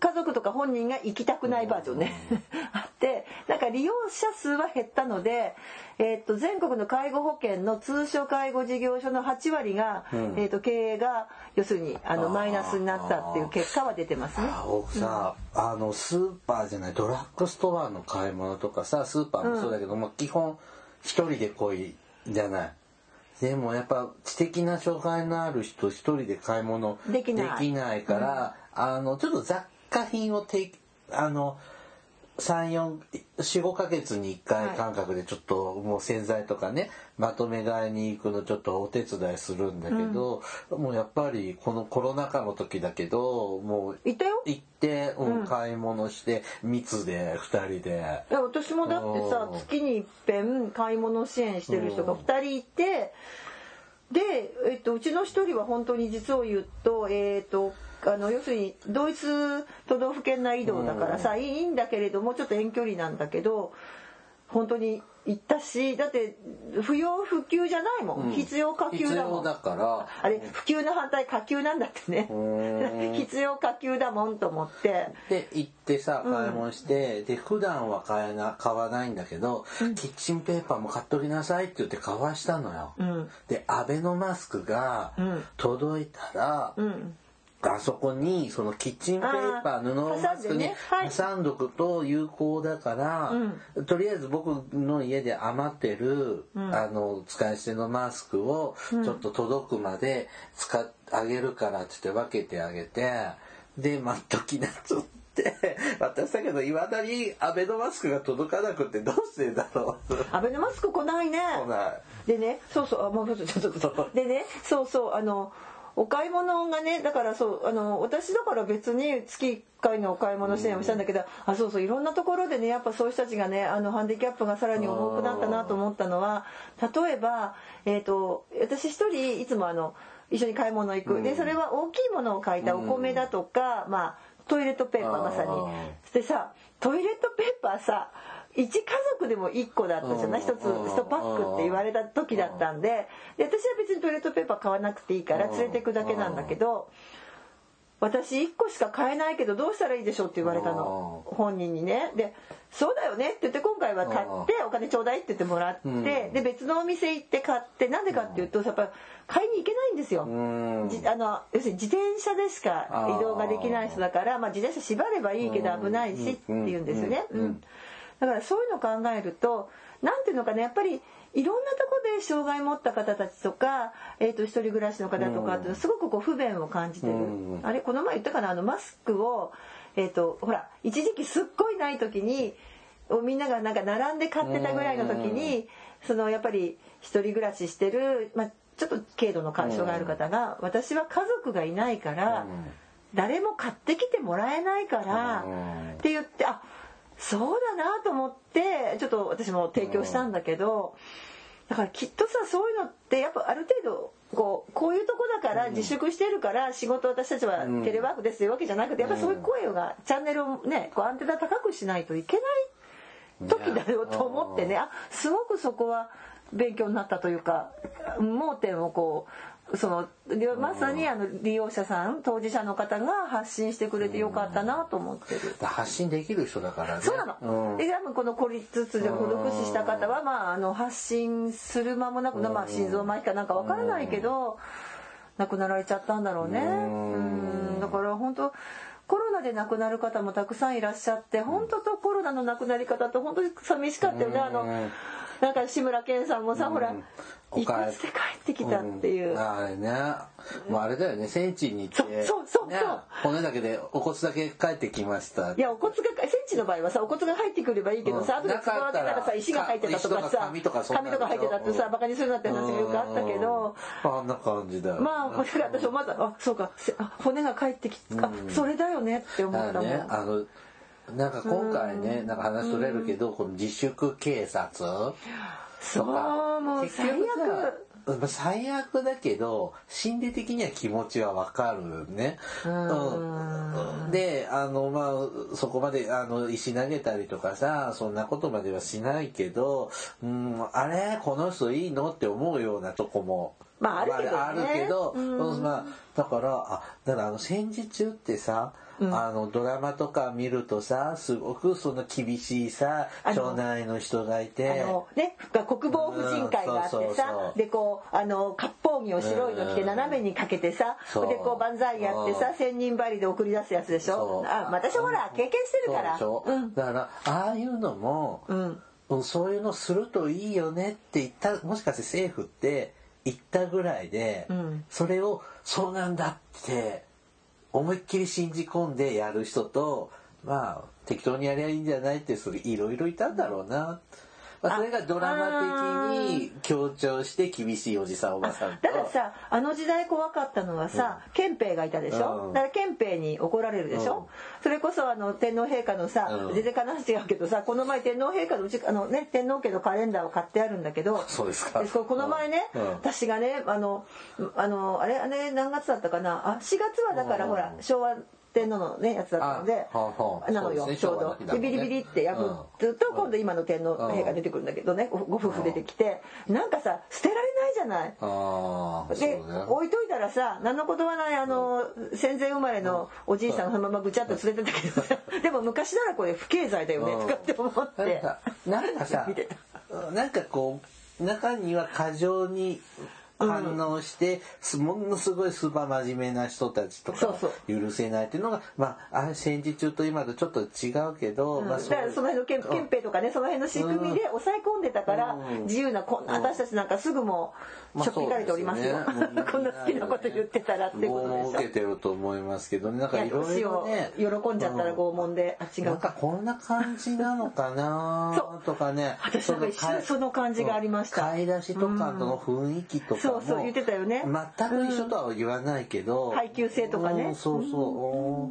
[SPEAKER 2] 家族とか本人が行きたくないバージョンね、[laughs] あってなんか利用者数は減ったので、えっと全国の介護保険の通所介護事業所の8割が、
[SPEAKER 1] うん。
[SPEAKER 2] えっと経営が要するにあのマイナスになったっていう結果は出てますね。
[SPEAKER 1] あ僕さ、あのスーパーじゃないドラッグストアの買い物とかさスーパーもそうだけど、まあ基本一人で来いじゃない。でもやっぱ知的な障害のある人一人で買い物
[SPEAKER 2] できない
[SPEAKER 1] から、あのちょっと雑貨品をてあの3445ヶ月に1回
[SPEAKER 2] はい。
[SPEAKER 1] 間隔でちょっともう洗剤とかねまとめ買いに行くのちょっとお手伝いするんだけど、もうやっぱりこのコロナ禍の時だけどもう
[SPEAKER 2] 行ったよ。
[SPEAKER 1] 行って、うん
[SPEAKER 2] うん。
[SPEAKER 1] 買い物して密で2人で。
[SPEAKER 2] いや私もだってさ
[SPEAKER 1] うん。
[SPEAKER 2] 月に一遍買い物支援してる人が2人いてで、えっと、うちの1人は本当に実を言うと,、えっとあの要するに同一都道府県内移動だからさ、いいんだけれどもちょっと遠距離なんだけど本当に行ったしだって不要不急じゃないもん、
[SPEAKER 1] うん。
[SPEAKER 2] 必要可急
[SPEAKER 1] 必
[SPEAKER 2] だもん。
[SPEAKER 1] 要だから。
[SPEAKER 2] あれ普及の反対可急なんだってね。
[SPEAKER 1] うん。[laughs]
[SPEAKER 2] 必要可急だもんと思って。
[SPEAKER 1] で行ってさ買い物して、で普段は買えな買わないんだけど、キッチンペーパーも買っときなさいって言って買わしたのよ、
[SPEAKER 2] うん。
[SPEAKER 1] でアベノマスクが
[SPEAKER 2] うん。
[SPEAKER 1] 届いたら、
[SPEAKER 2] うん
[SPEAKER 1] あそこにそのキッチンペーパー布マスクに
[SPEAKER 2] 挟ん
[SPEAKER 1] どくと有効だから、とりあえず僕の家で余ってる、
[SPEAKER 2] うん。
[SPEAKER 1] あの使い捨てのマスクをちょっと届くまで使ってあげるからって言って分けてあげてで待っときなっつって [laughs] 渡したけどいまだにアベノマスクが届かなくてどうしてんだろう。[laughs]
[SPEAKER 2] アベノマスク来ないね。
[SPEAKER 1] 来ない。
[SPEAKER 2] でねそうそうあもうちょっとちょっと [laughs] でねそうそうあのお買い物がねだからそうあの私だから別に月1回のお買い物支援をしたんだけど、あそうそういろんなところでねやっぱそういう人たちがねあのハンディキャップがさらに重くなったなと思ったのは例えば、えー、と私一人いつもあの一緒に買い物行く、でそれは大きいものを買いたお米だとか、まあトイレットペーパーまさに。でさトイレットペーパーさ1家族でも1個だったじゃない？一つ1パックって言われた時だったんで。で私は別にトイレットペーパー買わなくていいから連れてくだけなんだけど私1個しか買えないけどどうしたらいいでしょうって言われたの。本人にね。で「そうだよね」って言って今回は買ってお金ちょうだいって言ってもらってで別のお店行って買ってなんでかっていうとやっぱ買いに行けないんですよ。じあの要するに自転車でしか移動ができない人だからまあ自転車縛ればいいけど危ないしって言うんですよね。うんだからそういうのを考えると何ていうのかなやっぱりいろんなとこで障害持った方たちとか、えー、と一人暮らしの方とかってすごくこう不便を感じてる、あれこの前言ったかな？あのマスクを、えー、とほら一時期すっごいない時にみんながなんか並んで買ってたぐらいの時にそのやっぱり一人暮らししてる、まあ、ちょっと軽度の干渉がある方が私は家族がいないから誰も買ってきてもらえないからって言ってあそうだなと思ってちょっと私も提供したんだけどだからきっとさそういうのってやっぱある程度こうこういうとこだから自粛してるから仕事私たちはテレワークですというわけじゃなくてやっぱそういう声がチャンネルをねこうアンテナ高くしないといけない時だよと思ってねあすごくそこは勉強になったというか盲点をこうそのまさにあの利用者さん当事者の方が発信してくれてよかったなと思ってる、
[SPEAKER 1] 発信できる人だからね。
[SPEAKER 2] そうなの、うん、で多分この孤立で孤独死した方は、まあ、あの発信する間もなく、まあ、心臓麻痺かなんかわからないけど、亡くなられちゃったんだろうね。うん。だから本当コロナで亡くなる方もたくさんいらっしゃって本当とコロナの亡くなり方って本当に寂しかったよね。あのなんか志村けんさんもさ、ほら一発で帰ってきたっていう、うん、
[SPEAKER 1] あれね。もうあれだよね。戦地に行って。
[SPEAKER 2] そうそうそう、ね、
[SPEAKER 1] 骨だけでお骨だけ帰ってきました。
[SPEAKER 2] いやお骨が戦地の場合はさお骨が入ってくればいいけどさ、うん、後で使われたらさ石が入ってたとかさ紙とか入ってたってさバカにするなって話がよくあったけど。
[SPEAKER 1] あんな感じだよ。
[SPEAKER 2] まあ私もまだあそうか骨が帰ってきた、うん、それだよねって思ったも。ん、ね、
[SPEAKER 1] あのなんか今回ね、なんか話それるけど、この自粛警察
[SPEAKER 2] そうもう最悪。
[SPEAKER 1] 最悪だけど心理的には気持ちはわかるね。うん、であのまあそこまであの石投げたりとかさそんなことまではしないけど、うん、あれ？この人いいの？って思うようなとこも
[SPEAKER 2] まああるけど、ね、
[SPEAKER 1] あるけど、うん、まあ、だからあだからあの戦時中ってさうん、あのドラマとか見るとさすごくその厳しいさ町内の人がいて。
[SPEAKER 2] あの、ね、国防婦人会があってさ、うん、でこうあの割烹着を白いの着て斜めにかけてさ、う。ん、でこう万歳やってさ千人針で送り出すやつでしょ？あ私ほら経験してるから。
[SPEAKER 1] だからああいうのも、うん、そういうのするといいよねって言ったもしかして政府って言ったぐらいで、それをそうなんだって思いっきり信じ込んでやる人とまあ適当にやりゃいいんじゃないってそれいろいろいたんだろうな。まあ、それがドラマ的に強調して厳しいおじさんおばさん
[SPEAKER 2] だからさあの時代怖かったのはさ、うん、憲兵がいたでしょ、うん、だから憲兵に怒られるでしょ、うん、それこそあの天皇陛下のさ、全然話違うけどさこの前天皇陛下のうちあの、ね、天皇家のカレンダーを買ってあるんだけど
[SPEAKER 1] そうですか。
[SPEAKER 2] この前ね、私がねあのあのあれあれ何月だったかな？あ4月はだからほら昭和天皇のねやつだったのでなのよ、ちょうど。でビリビリって破ると今度今の天皇陛下出てくるんだけどねご夫婦出てきてなんかさ捨てられないじゃない？で置いといたらさ何のことはないあの戦前生まれのおじいさんがそのままぐちゃっと連れてたけど [laughs] でも昔ならこれ不経済だよねとかって思って。
[SPEAKER 1] なんかさ [laughs] なんかこう中には過剰に反応して、うん、ものすごいスーパー真面目な人たちとか許せないっていうのがまああ戦時中と今とちょっと違うけど、うん、まあ、
[SPEAKER 2] そだからその辺の憲憲兵とかねその辺の仕組みで抑え込んでたから、自由なこんな私たちなんかすぐもしょっぴかれておりますよ、[laughs] こんな好きなこと言ってたらってことでしょ
[SPEAKER 1] 受けてると思いますけどね。なんかいろいろね。
[SPEAKER 2] 喜んじゃったら拷問で、あ違う
[SPEAKER 1] なんかこんな感じなのかなとかね。[laughs]
[SPEAKER 2] 私なんか一瞬その感じがありました。
[SPEAKER 1] 買い出しとかの雰囲気とか
[SPEAKER 2] そうそう言ってたよね。
[SPEAKER 1] 全く一緒とは言わないけど、
[SPEAKER 2] 配給制とかね。
[SPEAKER 1] うんそうそ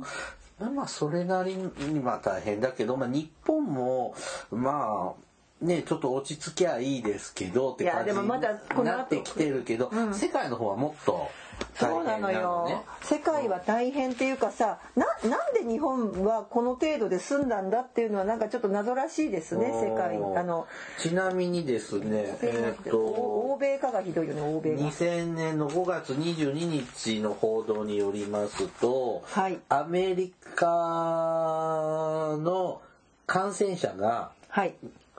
[SPEAKER 1] う、うん。まあそれなりにまあ大変だけど、まあ、日本もまあねちょっと落ち着きゃいいですけどって感じ
[SPEAKER 2] いやでもまだこ
[SPEAKER 1] になってきてるけど、
[SPEAKER 2] うん。
[SPEAKER 1] 世界の方はもっと
[SPEAKER 2] そうなのよ。
[SPEAKER 1] ね。
[SPEAKER 2] 世界は大変っていうかさななんで日本はこの程度で済んだんだっていうのはなんかちょっと謎らしいですね世界あの。
[SPEAKER 1] ちなみにですねえーっと
[SPEAKER 2] 欧米化がひどいよね欧米が。
[SPEAKER 1] 2000年の5月22日の報道によりますと、
[SPEAKER 2] はい。
[SPEAKER 1] アメリカの感染者が
[SPEAKER 2] はい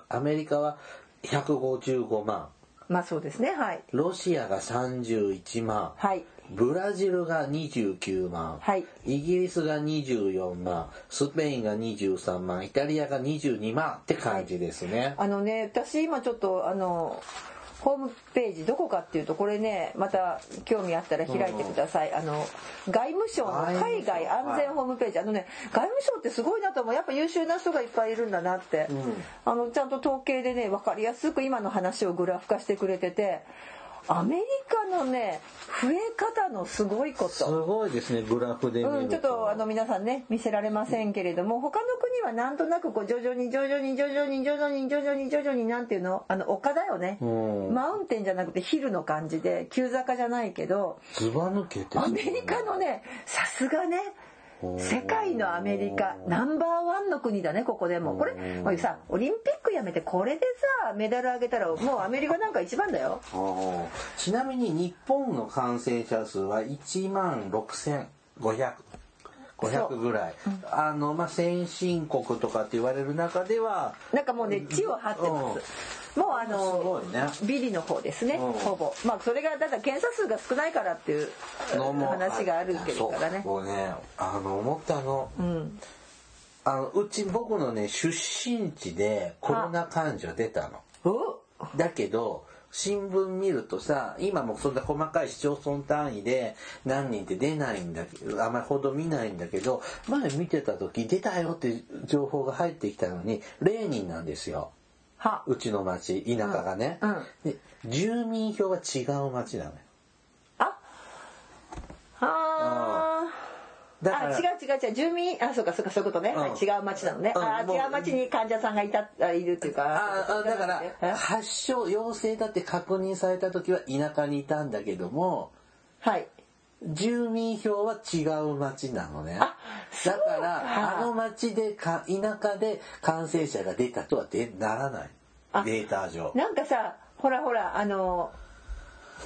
[SPEAKER 1] アメリカは155万。
[SPEAKER 2] まあそうですねはい。
[SPEAKER 1] ロシアが31万。
[SPEAKER 2] はい。
[SPEAKER 1] ブラジルが29万、
[SPEAKER 2] はい。
[SPEAKER 1] イギリスが24万。スペインが23万。イタリアが22万って感じですね、
[SPEAKER 2] あのね私今ちょっとあのホームページどこかっていうとこれねまた興味あったら開いてください、あの外務省の海外安全ホームページ。あのね外務省ってすごいなと思う。やっぱ優秀な人がいっぱいいるんだなって、あのちゃんと統計でね分かりやすく今の話をグラフ化してくれててアメリカのね増え方のすごいこ
[SPEAKER 1] す
[SPEAKER 2] と。
[SPEAKER 1] ごいですねグラフで
[SPEAKER 2] うん、ちょっとあの皆さんね見せられませんけれども他の国はなんとなくこう徐々に徐々に徐々に徐々に徐々に徐々になんていうの？あの丘だよね。
[SPEAKER 1] うん。
[SPEAKER 2] マウンテンじゃなくてヒルの感じで急坂じゃないけど
[SPEAKER 1] ずば抜けて
[SPEAKER 2] アメリカのねさすがね世界のアメリカナンバーワンの国だねここでも。これこれさオリンピックやめてこれでさメダルあげたらもうアメリカなんか一番だよ。
[SPEAKER 1] ちなみに日本の感染者数は1万6500 500ぐらい、あのまあ先進国とかって言われる中では
[SPEAKER 2] なんかもうね地を張ってます。もうあ
[SPEAKER 1] す
[SPEAKER 2] の
[SPEAKER 1] ね。
[SPEAKER 2] ビリの方ですね
[SPEAKER 1] うん。
[SPEAKER 2] ほぼ。まあそれがだから検査数が少ないからっていう話があるけどからね。
[SPEAKER 1] そう。もうねあの思ったの
[SPEAKER 2] うん。
[SPEAKER 1] あのうち僕のね出身地でコロナ患者出たの。
[SPEAKER 2] お
[SPEAKER 1] だけど新聞見るとさ今もそんな細かい市町村単位で何人って出ないんだけどあんまりほど見ないんだけど前見てた時出たよって情報が入ってきたのに0人なんですよ。
[SPEAKER 2] は。
[SPEAKER 1] うちの町田舎がね、
[SPEAKER 2] うんうん。
[SPEAKER 1] で住民票が違う町なのよ
[SPEAKER 2] あは
[SPEAKER 1] だから
[SPEAKER 2] あ違う違う違う。住民あそうかそうかそういうことね、違う町なのね、あ違う町に患者さんがいたあいるっていうか。
[SPEAKER 1] ああだから
[SPEAKER 2] え？
[SPEAKER 1] 発症陽性だって確認された時は田舎にいたんだけども
[SPEAKER 2] はい。
[SPEAKER 1] 住民票は違う町なのね。
[SPEAKER 2] あ
[SPEAKER 1] だから
[SPEAKER 2] か
[SPEAKER 1] あの町でか田舎で感染者が出たとはでならない。
[SPEAKER 2] あ
[SPEAKER 1] データ上。
[SPEAKER 2] なんかさほらほらあの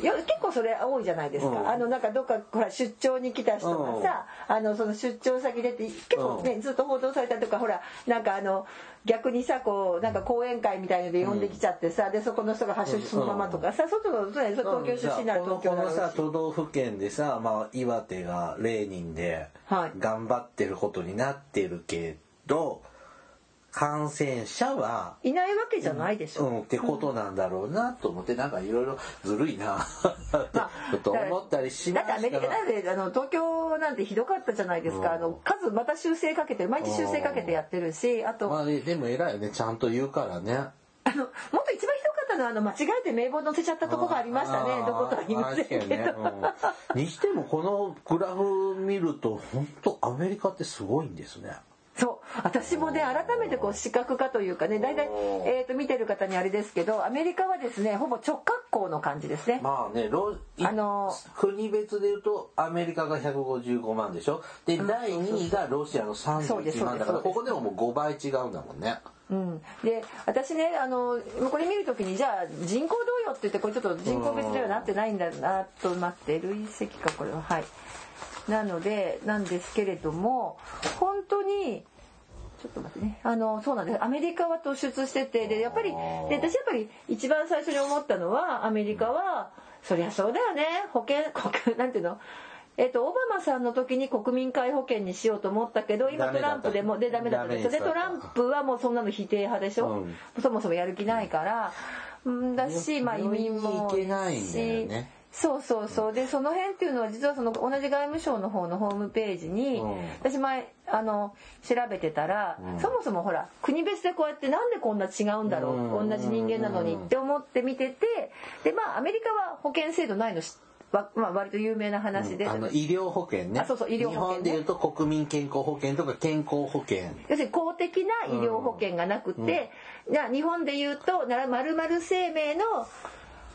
[SPEAKER 2] よ結構それ多いじゃないですか、
[SPEAKER 1] うん。
[SPEAKER 2] あのなんかどっかほら出張に来た人がさ、あのその出張先でって結構ね、ずっと報道されたとかほらなんかあの逆にさこうなんか講演会みたいので呼んできちゃってさ、でそこの人が発症そのままとかさ、外のね東京出身なら東京なら
[SPEAKER 1] さ都道府県でさ、まあ、岩手が0人で
[SPEAKER 2] はい。
[SPEAKER 1] 頑張ってることになってるけど感染者はい
[SPEAKER 2] ないわけじゃないでしょ、
[SPEAKER 1] うん、ってことなんだろうなと思ってなんかいろいろずるいな [laughs] と思ったりしま
[SPEAKER 2] だってアメリカなんであの東京なんてひどかったじゃないですか、
[SPEAKER 1] うん。
[SPEAKER 2] あの数また修正かけて毎日修正かけてやってるしあと、
[SPEAKER 1] まあねでも偉いよね。ちゃんと言うからね。
[SPEAKER 2] あのもっと一番ひどかったのはあの間違えて名簿載せちゃったとこがありましたね。どことは言いませんけど、
[SPEAKER 1] ねうん。にしてもこのグラフ見ると本当アメリカってすごいんですね
[SPEAKER 2] そう。私もね改めてこう視覚化というかね大体、えー、と見てる方にあれですけどアメリカはですねほぼ直角行の感じですね、
[SPEAKER 1] まあね
[SPEAKER 2] あの
[SPEAKER 1] 国別で言うとアメリカが155万でしょ？で、第2位がロシアの
[SPEAKER 2] そうです
[SPEAKER 1] 31万だからここでももう5倍違うんだもんね。
[SPEAKER 2] うん、で私ねあのこれ見るときにじゃあ人口どうよって言ってこれちょっと人口別ではなってないんだなと待って累積かこれは。はいなのでなんですけれども本当にちょっと待ってね。あのそうなんです。アメリカは突出しててでやっぱりで私やっぱり一番最初に思ったのはアメリカはそりゃそうだよね。保険保険なんていうの？えっと、オバマさんの時に国民皆保険にしようと思ったけど今トランプでもでダメだった。でしょでトランプはもうそんなの否定派でしょ、
[SPEAKER 1] うん。
[SPEAKER 2] そもそもやる気ないから、うん、だし、まあ、移民も
[SPEAKER 1] 病院に行けないんだよね
[SPEAKER 2] そうそうそう。でその辺っていうのは実はその同じ外務省の方のホームページに、
[SPEAKER 1] うん。
[SPEAKER 2] 私前あの調べてたら、
[SPEAKER 1] うん。
[SPEAKER 2] そもそもほら国別でこうやってなんでこんな違うんだろう、
[SPEAKER 1] うん。
[SPEAKER 2] 同じ人間なのにって思って見ててでまあアメリカは保険制度ないのしわまあ、割と有名な話で、
[SPEAKER 1] あの医療保険ね。
[SPEAKER 2] あそうそう医療保険ね。
[SPEAKER 1] 日本でいうと国民健康保険とか健康保険。
[SPEAKER 2] 要するに公的な医療保険がなくて、じゃあ日本でいうとなら〇〇生命の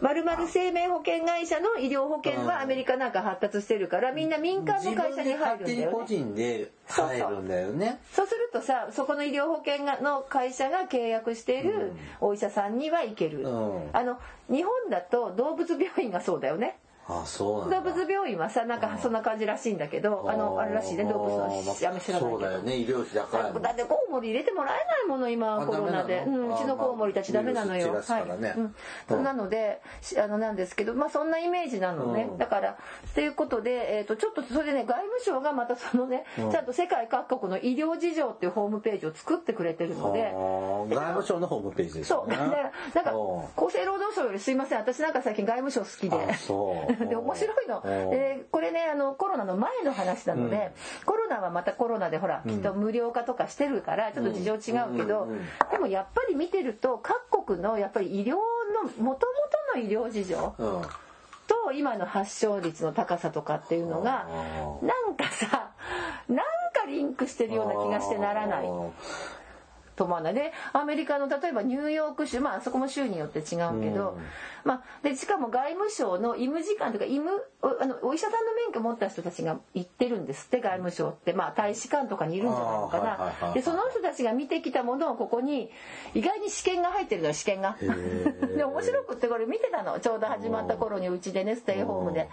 [SPEAKER 2] 〇〇生命保険会社の医療保険はアメリカなんか発達してるからみんな民間の会社に入るんだよね。
[SPEAKER 1] 人で入るんだよね。
[SPEAKER 2] そうするとさそこの医療保険がの会社が契約しているお医者さんには行ける、
[SPEAKER 1] うん。
[SPEAKER 2] あの日本だと動物病院がそうだよね
[SPEAKER 1] あそうなんだ。
[SPEAKER 2] 動物病院はさなんかそんな感じらしいんだけどあのあれらしいね動物のやめ知らないけど。
[SPEAKER 1] そうだよね医療費高いもん
[SPEAKER 2] だってコウモリ入れてもらえないもの今
[SPEAKER 1] あ
[SPEAKER 2] コロナで、うん、うちのコウモリたちダメなのよ。はい。うん。そうなのでしあのなんですけどまあそんなイメージなのね。
[SPEAKER 1] うん。
[SPEAKER 2] だからということでえっ、とちょっとそれでね外務省がまたそのね、
[SPEAKER 1] うん。
[SPEAKER 2] ちゃんと世界各国の医療事情っていうホームページを作ってくれてるので。
[SPEAKER 1] 外務省のホームページです
[SPEAKER 2] そう。
[SPEAKER 1] よね。
[SPEAKER 2] だからなんか
[SPEAKER 1] お
[SPEAKER 2] 厚生労働省よりすいません。私なんか最近外務省好きで。
[SPEAKER 1] あそう [laughs]
[SPEAKER 2] で面白いの。
[SPEAKER 1] お
[SPEAKER 2] でこれねあのコロナの前の話なので、コロナはまたコロナでほらきっと無料化とかしてるからちょっと事情違うけど、
[SPEAKER 1] うんうんうん。
[SPEAKER 2] でもやっぱり見てると各国のやっぱり医療のもともとの医療事情
[SPEAKER 1] うん。
[SPEAKER 2] と今の発症率の高さとかっていうのがなんかさなんかリンクしてるような気がしてならない。と思わないでアメリカの例えばニューヨーク州まああそこも州によって違うけど、
[SPEAKER 1] うん。
[SPEAKER 2] まあ、でしかも外務省の医務次官とか医務おあのお医者さんの免許持った人たちが行ってるんですって外務省って、まあ、大使館とかにいるんじゃないのかな。いでその人たちが見てきたものをここに意外に試験が入ってるのよ試験が。で面白くってこれ見てたの。ちょうど始まった頃にうちでねステイホームで。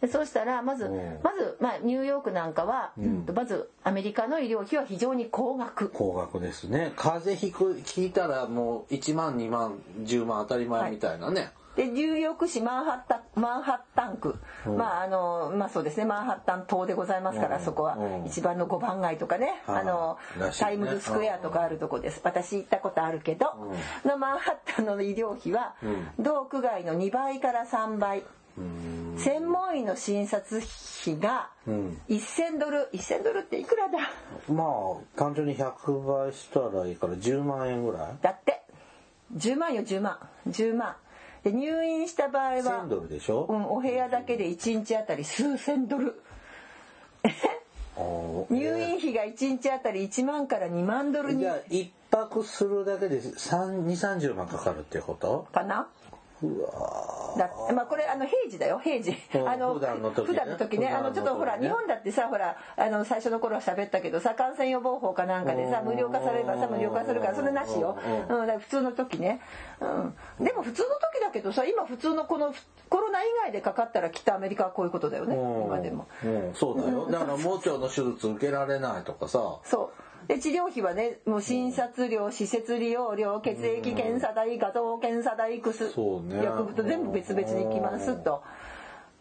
[SPEAKER 2] でそうしたらまず
[SPEAKER 1] うん。
[SPEAKER 2] まず、まあ、ニューヨークなんかは、
[SPEAKER 1] ん。
[SPEAKER 2] まずアメリカの医療費は非常に高額。
[SPEAKER 1] 高額ですね。風邪ひくひいたらもう1万2万10万当たり前みたいなね、
[SPEAKER 2] でニューヨーク市マンハッタンマンハッタン区、まああのまあそうですね。マンハッタン島でございますから、
[SPEAKER 1] うん。
[SPEAKER 2] そこは
[SPEAKER 1] うん。
[SPEAKER 2] 一番の5番街とかね、
[SPEAKER 1] はい。
[SPEAKER 2] あの
[SPEAKER 1] ね。
[SPEAKER 2] タイムズスクエアとかあるとこです、私行ったことあるけど、のマンハッタンの医療費は、同区外の2倍から3倍、
[SPEAKER 1] うん
[SPEAKER 2] 専門医の診察費が
[SPEAKER 1] うん。
[SPEAKER 2] 1000ドル。1000ドルっていくらだ？
[SPEAKER 1] まあ単純に100倍したらいいから10万円ぐらい？
[SPEAKER 2] だって。10万よ10万。10万。で入院した場合は
[SPEAKER 1] 1000ドルでしょ、
[SPEAKER 2] うん、お部屋だけで1日あたり数千ドル。入院費が1日あたり1万から2万ドルに。
[SPEAKER 1] じゃあ一泊するだけで2 3 0万かかるってこと？
[SPEAKER 2] かな？だまあこれあの平時だよ。平時。
[SPEAKER 1] うん。
[SPEAKER 2] あの
[SPEAKER 1] 普段の時ね。
[SPEAKER 2] の時ね。あのちょっとほら日本だってさほらあの最初の頃は喋ったけどさ感染予防法かなんかでさ
[SPEAKER 1] うん。
[SPEAKER 2] 無料化されればさ無料化するからそれなしよ、
[SPEAKER 1] う
[SPEAKER 2] うん、だから普通の時ね、うん、でも普通の時だけどさ今普通のこのコロナ以外でかかったらきっとアメリカはこういうことだよね。
[SPEAKER 1] うん。
[SPEAKER 2] 今でも。
[SPEAKER 1] うん。そうだよ。だから盲腸の手術受けられないとかさ。
[SPEAKER 2] そう。で治療費はねもう診察料施設利用料血液検査代画像検査代薬
[SPEAKER 1] そうね
[SPEAKER 2] 薬物全部別々に来ますと。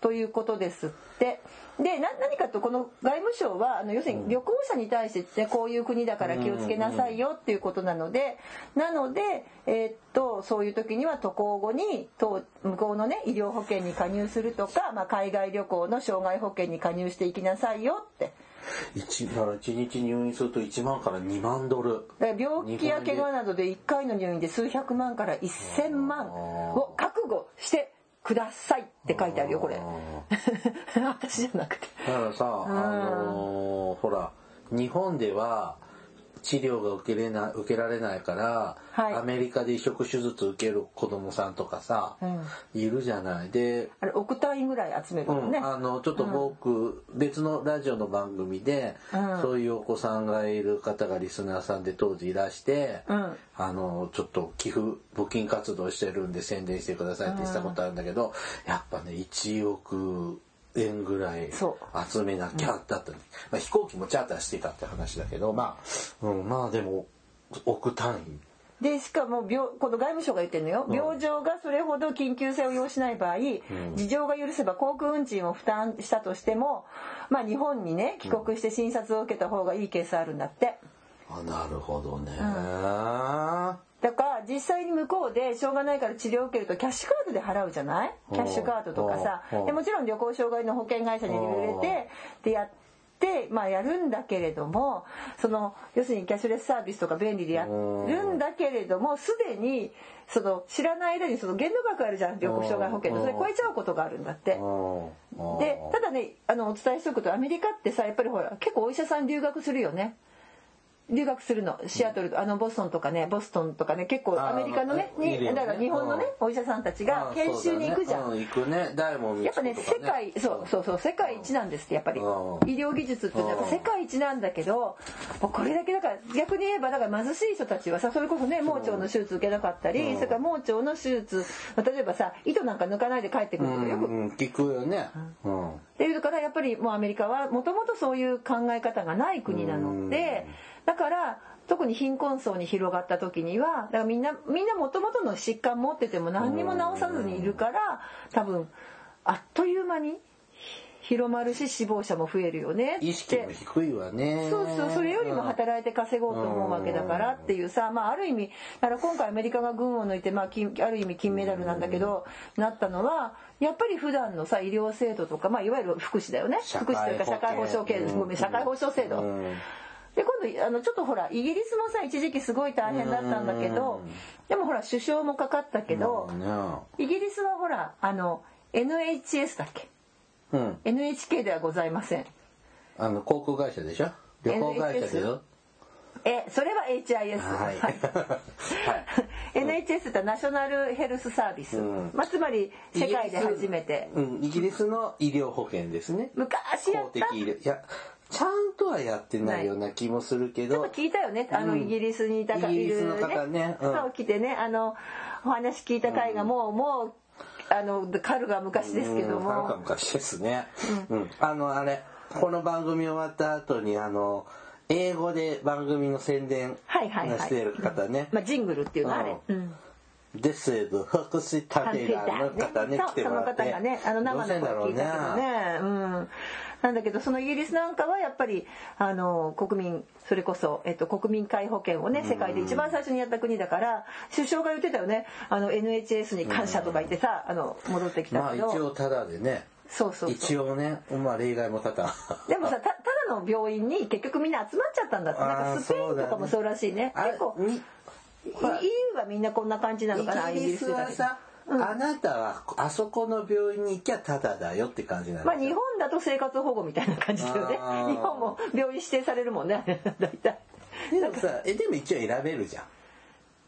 [SPEAKER 2] ということですって。でな何かとこの外務省はあの要するに旅行者に対して、ね、こういう国だから気をつけなさいよっていうことなのでなので、えーっとそういう時には渡航後にと向こうのね医療保険に加入するとか、まあ、海外旅行の障害保険に加入していきなさいよって。
[SPEAKER 1] 一だから1日入院すると1万から2万ドル。
[SPEAKER 2] 病気や怪我などで1回の入院で数百万から1000万を覚悟してくださいって書いてあるよこれ。[laughs] 私じゃなくて。
[SPEAKER 1] だからさ、あのーほら日本では治療が受けれな受けられないから、
[SPEAKER 2] はい。
[SPEAKER 1] アメリカで移植手術受ける子供さんとかさ、いるじゃない。で、
[SPEAKER 2] あれ億単位ぐらい集める
[SPEAKER 1] うん
[SPEAKER 2] のね、
[SPEAKER 1] あのちょっと僕、別のラジオの番組で、
[SPEAKER 2] うん。
[SPEAKER 1] そういうお子さんがいる方がリスナーさんで当時いらして、
[SPEAKER 2] うん。
[SPEAKER 1] あのちょっと寄付募金活動してるんで宣伝してくださいって言ってたことあるんだけど、やっぱね1億円ぐらい
[SPEAKER 2] そ
[SPEAKER 1] 集めなきゃだった、まあ、飛行機もチャーターしてたって話だけどまあ、うん、まあでも億単位。
[SPEAKER 2] でしかも病この外務省が言ってるのよ、病状がそれほど緊急性を要しない場合、事情が許せば航空運賃を負担したとしても、まあ、日本にね帰国して診察を受けた方がいいケースあるんだって。
[SPEAKER 1] あなるほどね、
[SPEAKER 2] だから実際に向こうでしょうがないから治療を受けるとキャッシュカードで払うじゃない？キャッシュカードとかさ。
[SPEAKER 1] う。ん
[SPEAKER 2] でもちろん旅行障害の保険会社に入れてでやってまあやるんだけれどもその要するにキャッシュレスサービスとか便利でやるんだけれどもすでにその知らない間にその限度額あるじゃん。旅行障害保険の。それ超えちゃうことがあるんだって。
[SPEAKER 1] うん。
[SPEAKER 2] でただねあのお伝えしておくとアメリカってさやっぱりほら結構お医者さん留学するよね留学するのシアトルあのボストンとかねボストンとかね結構アメリカのねに
[SPEAKER 1] ね。
[SPEAKER 2] だから日本のねお医者さんたちが研修に行くじゃん。
[SPEAKER 1] ね。うん、行くね。大門
[SPEAKER 2] やっぱね世界そうそうそう世界一なんですってやっぱり。医
[SPEAKER 1] うん。
[SPEAKER 2] 療技術ってやっぱ世界一なんだけどもうこれだけだから逆に言えばだから貧しい人たちはさそれこそね盲腸の手術受けなかったりそれから盲腸の手術例えばさ糸なんか抜かないで帰ってくるとかよく。
[SPEAKER 1] うん、聞くよね。うん。
[SPEAKER 2] っていうからやっぱりもうアメリカはもともとそういう考え方がない国なのでだから特に貧困層に広がった時にはだからみんなみんなもともとの疾患持ってても何にも治さずにいるから多分あっという間に広まるし死亡者も増えるよね
[SPEAKER 1] 意識も低いわね。
[SPEAKER 2] そうそうそれよりも働いて稼ごうと思うわけだからっていうさ、まあ、ある意味だから今回アメリカが軍を抜いて、まあ、金ある意味金メダルなんだけどなったのはやっぱり普段のさ医療制度とか、まあ、いわゆる福祉だよね。
[SPEAKER 1] 社
[SPEAKER 2] 福祉というか社会保障系
[SPEAKER 1] うん
[SPEAKER 2] ごめん社会保障制度。
[SPEAKER 1] うん
[SPEAKER 2] で今度あのちょっとほらイギリスもさ一時期すごい大変だったんだけどでもほら首相もかかったけど
[SPEAKER 1] ま
[SPEAKER 2] イギリスはほらあの NHS だっけ？
[SPEAKER 1] うん。
[SPEAKER 2] NHK ではございません。
[SPEAKER 1] あの航空会社でしょ？旅行会社でしょ
[SPEAKER 2] えそれは HIS
[SPEAKER 1] はい。はい。
[SPEAKER 2] NHS ってナショナルヘルスサービス、
[SPEAKER 1] うん。
[SPEAKER 2] まあ、つまり世界で初めて。
[SPEAKER 1] うんイギリスの医療保険ですね。
[SPEAKER 2] 昔やった。
[SPEAKER 1] 公的医療いやちゃんとはやってないような気もするけど。
[SPEAKER 2] 聞いたよね。あの
[SPEAKER 1] うん
[SPEAKER 2] イギリスにいたか
[SPEAKER 1] イギリスの方ね。うん。
[SPEAKER 2] 方を来てねあのお話聞いた回がもう、もうあのカルが昔ですけど
[SPEAKER 1] うんなんか
[SPEAKER 2] も
[SPEAKER 1] 昔ですね、うん。あのあれこの番組終わった後にあの英語で番組の宣伝
[SPEAKER 2] はいはいはい。
[SPEAKER 1] してる方ね、
[SPEAKER 2] まあ、ジングルっていうのあれ、
[SPEAKER 1] う
[SPEAKER 2] うん。
[SPEAKER 1] です福祉探偵団の方ね来てもらって。
[SPEAKER 2] その方がねあの生の声聞いたけどねうんなんだけどそのイギリスなんかはやっぱりあの国民それこそ、えっと、国民皆保険をね世界で一番最初にやった国だから首相が言ってたよね。あの NHS に感謝とか言ってさあの戻ってきた
[SPEAKER 1] まあ一
[SPEAKER 2] けど、
[SPEAKER 1] 応ただでね。
[SPEAKER 2] そうそう
[SPEAKER 1] 一応ねまあ例外も多々。
[SPEAKER 2] でもさたただの病院に結局みんな集まっちゃったんだって。なんかスペインとかもそうらしいね。
[SPEAKER 1] あれ
[SPEAKER 2] 結構
[SPEAKER 1] に
[SPEAKER 2] EU はみんなこんな感じなのかな
[SPEAKER 1] イギリスはさ、あなたはあそこの病院に行きゃタダだよって感じなん
[SPEAKER 2] まあ
[SPEAKER 1] ですよ
[SPEAKER 2] 日本だと生活保護みたいな感じだよね。日本も病院指定されるもんね大体。
[SPEAKER 1] でもさえでも一応選べるじゃん。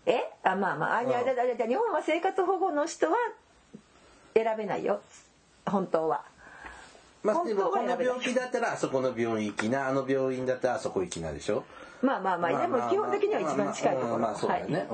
[SPEAKER 2] え？あまあまああいや
[SPEAKER 1] うん。
[SPEAKER 2] だだだ日本は生活保護の人は選べないよ。本当は。
[SPEAKER 1] まあでもこの病気だったらあそこの病院行きなあの病院だったらあそこ行きなでしょ？
[SPEAKER 2] まあまあまあでも基本的には一番近いところ。
[SPEAKER 1] まあまあそうだよね、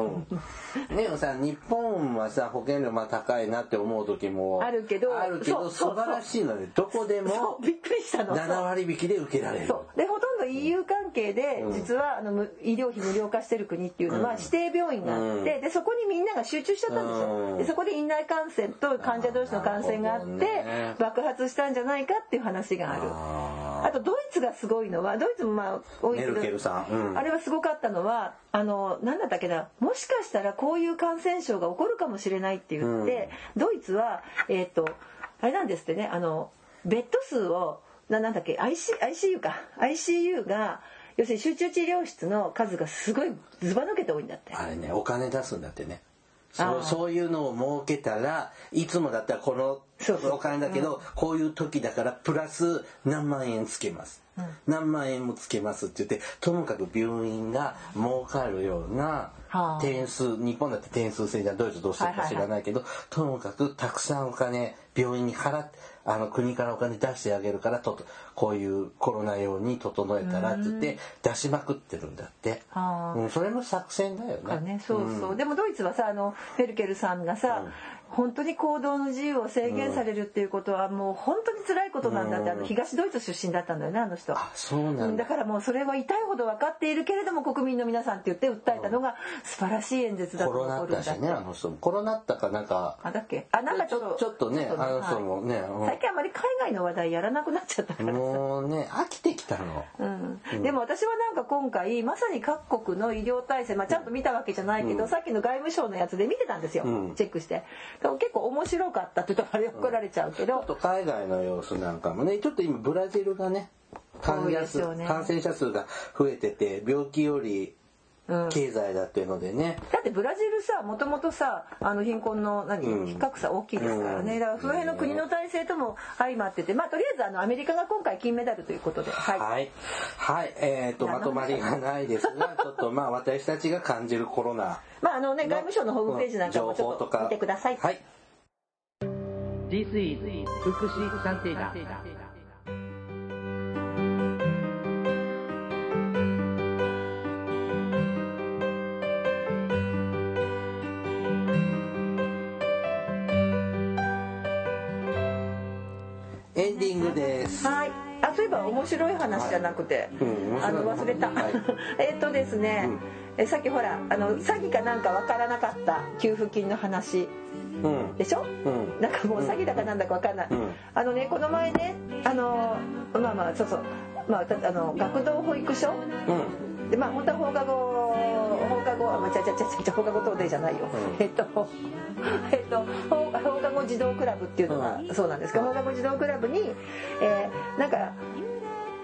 [SPEAKER 1] うん、でもさ日本はさ保険料まあ高いなって思う時も
[SPEAKER 2] あるけど
[SPEAKER 1] あるけど素晴らしいのでどこで
[SPEAKER 2] そ
[SPEAKER 1] も
[SPEAKER 2] うびっくりしたの。
[SPEAKER 1] 7割引きで受けられる。
[SPEAKER 2] そう。でほとんど EU 関係で
[SPEAKER 1] うん。
[SPEAKER 2] 実はあのむ医療費無料化してる国っていうのは
[SPEAKER 1] うん。
[SPEAKER 2] 指定病院があって、
[SPEAKER 1] うん。
[SPEAKER 2] でそこにみんなが集中しちゃったんですよ、
[SPEAKER 1] うん。
[SPEAKER 2] でそこで院内感染と患者同士の感染があって
[SPEAKER 1] ね。
[SPEAKER 2] 爆発したんじゃないかっていう話がある。
[SPEAKER 1] あ
[SPEAKER 2] あとドイツがすごいのはドイツもまあ多いけど
[SPEAKER 1] メルケルさん
[SPEAKER 2] あれはすごかったのはあの何だったっけなもしかしたらこういう感染症が起こるかもしれないって言って、ドイツはえっ、とあれなんですってねあのベッド数をななんだっけ IC ICU か。ICU が要するに集中治療室の数がすごいずば抜けて多いんだって。
[SPEAKER 1] あれねお金出すんだってね。そうそういうのを設けたらいつもだったらこの
[SPEAKER 2] そうそう。
[SPEAKER 1] お金だけど、こういう時だからプラス何万円つけます、何万円もつけますって言ってともかく病院が儲かるような
[SPEAKER 2] はあ。
[SPEAKER 1] 点数日本だって点数制じゃんドイツどうしてるか知らないけど、ともかくたくさんお金病院に払ってあの国からお金出してあげるからとこういうコロナ用に整えたらって言って出しまくってるんだって、
[SPEAKER 2] はあ。
[SPEAKER 1] うん、それも作戦だよね。
[SPEAKER 2] かね、そうそう、でもドイツはさあのメルケルさんがさ、本当に行動の自由を制限されるっていうことはもう本当に辛いことなんだって、あの東ドイツ出身だったんだよねあの人。
[SPEAKER 1] あそうなんだ、
[SPEAKER 2] うんだからもうそれは痛いほど分かっているけれども国民の皆さんって言って訴えたのが素晴らしい演説だと
[SPEAKER 1] コロナ
[SPEAKER 2] 思う
[SPEAKER 1] ったしねあの？人もコロナったかなんか
[SPEAKER 2] あだっけ？あなんかちょっと
[SPEAKER 1] ちょっとね
[SPEAKER 2] ちょっ
[SPEAKER 1] あの人もね、うん。
[SPEAKER 2] 最近あまり海外の話題やらなくなっちゃったからさ。
[SPEAKER 1] もうね飽きてきたの。
[SPEAKER 2] うん、でも私はなんか今回まさに各国の医療体制、まあ、ちゃんと見たわけじゃないけど、さっきの外務省のやつで見てたんですよ、
[SPEAKER 1] うん。
[SPEAKER 2] チェックして結構面白かったって言うとあれ怒られちゃうけど、
[SPEAKER 1] ちょっと海外の様子なんかもねちょっと今ブラジルがね。感染者数が増えてて病気より
[SPEAKER 2] うん。
[SPEAKER 1] 経済だっていうのでね、
[SPEAKER 2] だってブラジルさもともとさあの貧困の何、
[SPEAKER 1] うん。
[SPEAKER 2] 比較差大きいですからね、
[SPEAKER 1] うん。
[SPEAKER 2] だからその辺の国の体制とも相まっててまあとりあえずあのアメリカが今回金メダルということではい、
[SPEAKER 1] はい。はい。えっ、と、
[SPEAKER 2] 何の
[SPEAKER 1] まとまりがないですが、[laughs] ちょっとまあ私たちが感じるコロナ [laughs]
[SPEAKER 2] まああのね
[SPEAKER 1] の
[SPEAKER 2] 外務省のホームページなんかもちょっと
[SPEAKER 1] 情報とか。
[SPEAKER 2] 見てください、
[SPEAKER 1] はい。
[SPEAKER 3] This is 福祉探偵団
[SPEAKER 1] エンディングです。
[SPEAKER 2] はい。あ、そういえば面白い話じゃなくて、
[SPEAKER 1] うん面白い
[SPEAKER 2] あの忘れた。
[SPEAKER 1] はい [laughs]
[SPEAKER 2] えっとですね、えさっきほらあの詐欺かなんかわからなかった給付金の話
[SPEAKER 1] うん。
[SPEAKER 2] でしょ？
[SPEAKER 1] うん。
[SPEAKER 2] なんかもう詐欺だかなんだかわかんない。
[SPEAKER 1] うん
[SPEAKER 2] あのねこの前ねあのまあまあそうそうまあたあの学童保育所？
[SPEAKER 1] うん。
[SPEAKER 2] でまあ本当は放課後放課後あまあちゃちゃちゃちゃ放課後等デイじゃないよ、
[SPEAKER 1] うん。
[SPEAKER 2] えっと [laughs] えっと放放課後児童クラブっていうのがそうなんですけど、放課後児童クラブに、えーなんか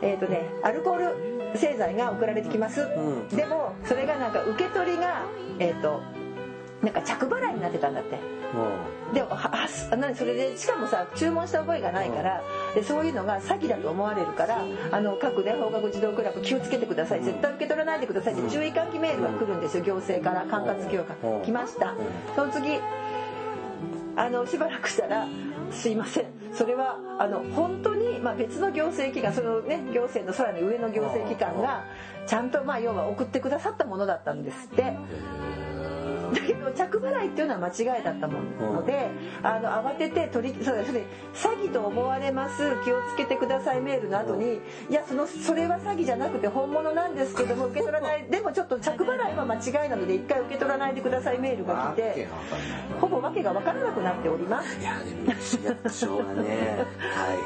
[SPEAKER 2] えっ、とねアルコール製剤が送られてきます、
[SPEAKER 1] ん。
[SPEAKER 2] でもそれがなんか受け取りがえっ、となんか着払いになってたんだって。でもははそれでしかもさ注文した覚えがないから、でそういうのが詐欺だと思われるからあの各ね放課後児童クラブ気をつけてください。絶対受け取らないでくださいって注意喚起メールが来るんですよ。行政から管轄協会
[SPEAKER 1] うん。
[SPEAKER 2] 来ました。その次あのしばらくしたら「すいません。それはあの本当に、まあ、別の行政機関そのね行政のさらに上の行政機関がちゃんとまあ要は送ってくださったものだったんですって。だけど着払いっていうのは間違いだったもので、あの慌てて取り [laughs] そうですね詐欺と思われます気をつけてくださいメールの後にいやそのそれは詐欺じゃなくて本物なんですけども受け取らない [laughs] でもちょっと着払いは間違いなので一回受け取らないでくださいメールが来てほぼ訳が分からなくなっております。
[SPEAKER 1] いやでも市役所はね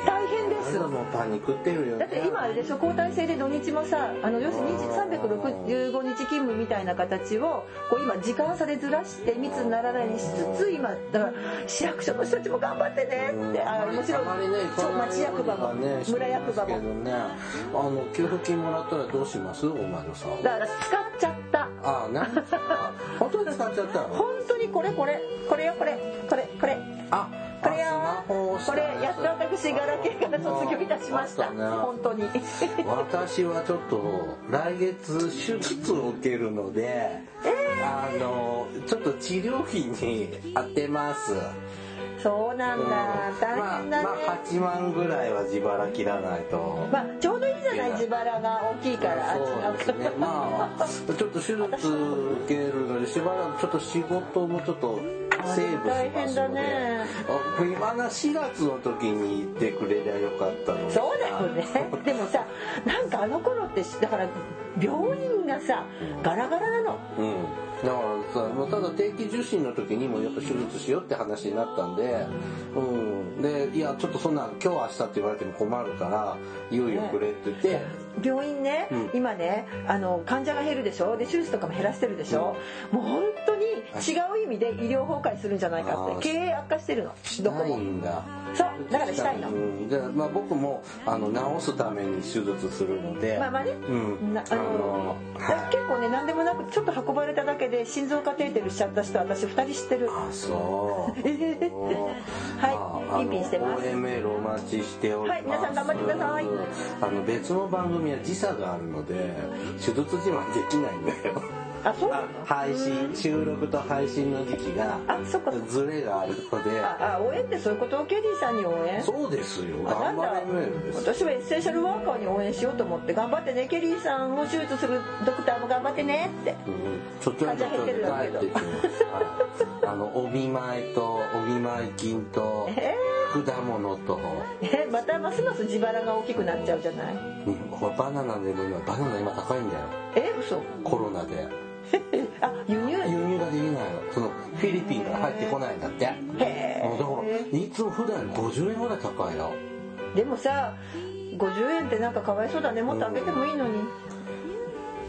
[SPEAKER 2] 大変です。
[SPEAKER 1] もうパニックってるよ。ね
[SPEAKER 2] だって今あれでしょ交代制で土日もさあの要するに365日勤務みたいな形をこう今時間差でずらして密にならないようにしつつ今だから市役所の人たちも頑張ってねってあもちろん町役場も
[SPEAKER 1] ね
[SPEAKER 2] 村役場も。
[SPEAKER 1] ね。あの給付金もらったらどうします？お前のさん。
[SPEAKER 2] だから使っちゃった。
[SPEAKER 1] あなんですか本当に使っちゃったの？[laughs]
[SPEAKER 2] 本当にこれこれ。これよこれ。これこれ。
[SPEAKER 1] あ
[SPEAKER 2] これよ
[SPEAKER 1] あスマホを
[SPEAKER 2] これやっと私ガラケーから卒業いたしました。
[SPEAKER 1] あったね
[SPEAKER 2] 本当に。
[SPEAKER 1] 私はちょっと来月手術を受けるので、あのちょっと治療費に当てます。
[SPEAKER 2] そうなんだ。大変だね。
[SPEAKER 1] まあ、まあ8万ぐらいは自腹切らないと。
[SPEAKER 2] まあちょうどいいじゃない自腹が大きいから。あ
[SPEAKER 1] そうですね。まあ [laughs] ちょっと手術受けるのでしばらくちょっと仕事もちょっとセーブしますので。
[SPEAKER 2] ね。
[SPEAKER 1] あ今な4月の時に言ってくれりゃよかったのに。
[SPEAKER 2] そうだよね。[laughs] でもさなんかあの頃ってだから病院がさガラガラなの。
[SPEAKER 1] うん、だからさもうただ定期受診の時にもやっぱ手術しようって話になったんで、うん、でいやちょっとそんな今日明日って言われても困るからいよいよくれって言って、
[SPEAKER 2] 病院ね、
[SPEAKER 1] うん。
[SPEAKER 2] 今ねあの患者が減るでしょ？で手術とかも減らしてるでしょ、もう本当に違う意味で医療崩壊するんじゃないかって経営悪化してるの。
[SPEAKER 1] し
[SPEAKER 2] どこも。
[SPEAKER 1] ないんだ。
[SPEAKER 2] そうだからしたいの、
[SPEAKER 1] うん、でまあ僕もあの治すために手術するので。
[SPEAKER 2] まあまあね、
[SPEAKER 1] うん。
[SPEAKER 2] なあの
[SPEAKER 1] はい
[SPEAKER 2] 結構ね何でもなくちょっと運ばれただけで心臓カテーテルしちゃった人私2人知ってる。
[SPEAKER 1] あそう。
[SPEAKER 2] はいピンピンしてます。
[SPEAKER 1] 応援メールお待ちしております。
[SPEAKER 2] はい皆さん頑張ってください。
[SPEAKER 1] あの別の番組は時差があるので手術自慢できないんだよ。
[SPEAKER 2] あそうなの？
[SPEAKER 1] 配信収録と配信の時期が
[SPEAKER 2] あそっか
[SPEAKER 1] ズレがあるので。
[SPEAKER 2] ああ応援ってそういうこと？ケリーさんに応援？
[SPEAKER 1] そうですよ。頑張れメールです。
[SPEAKER 2] 私はエッセンシャルワーカーに応援しようと思って頑張ってねケリーさんを手術するドクターも頑張ってねって。
[SPEAKER 1] うんちょっとずつ帰ってきます。はい。あのお見舞いとお見舞い金と
[SPEAKER 2] え
[SPEAKER 1] 果物と。
[SPEAKER 2] えまたますます自腹が大きくなっちゃうじゃない？
[SPEAKER 1] うん。これバナナでも今バナナ今高いんだよ。
[SPEAKER 2] え嘘。
[SPEAKER 1] コロナで。[laughs]
[SPEAKER 2] あ輸入？
[SPEAKER 1] 輸入ができないの。そのフィリピンから入ってこないんだって。
[SPEAKER 2] へえ
[SPEAKER 1] だからいつも普段より50円ぐらい高いよ
[SPEAKER 2] でもさ50円ってなんかかわいそうだね。もっと上げてもいいのに。え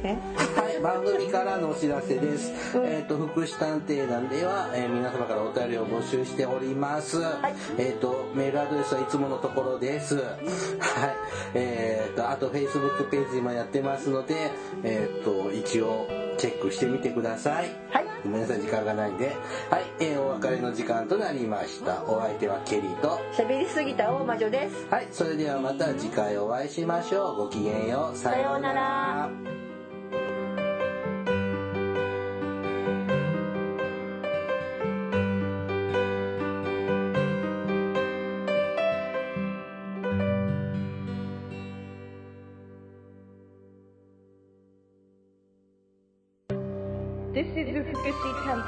[SPEAKER 1] はい、番組からのお知らせです。えっ、と、福祉探偵団では、えー皆様からお便りを募集しております。えっ、と、メールアドレスはいつものところです。はい。えっ、と、あと、Facebook ページもやってますので、えっ、と、一応、チェックしてみてください。
[SPEAKER 2] はい
[SPEAKER 1] ごめんなさい、時間がないんで。はい、えーお別れの時間となりました。お相手はケリーと、
[SPEAKER 2] 喋りすぎた大魔女です
[SPEAKER 1] はい、それではまた次回お会いしましょう。ごきげんよう。さようなら。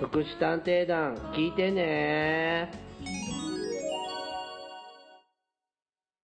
[SPEAKER 3] 福祉探偵団聞いてね。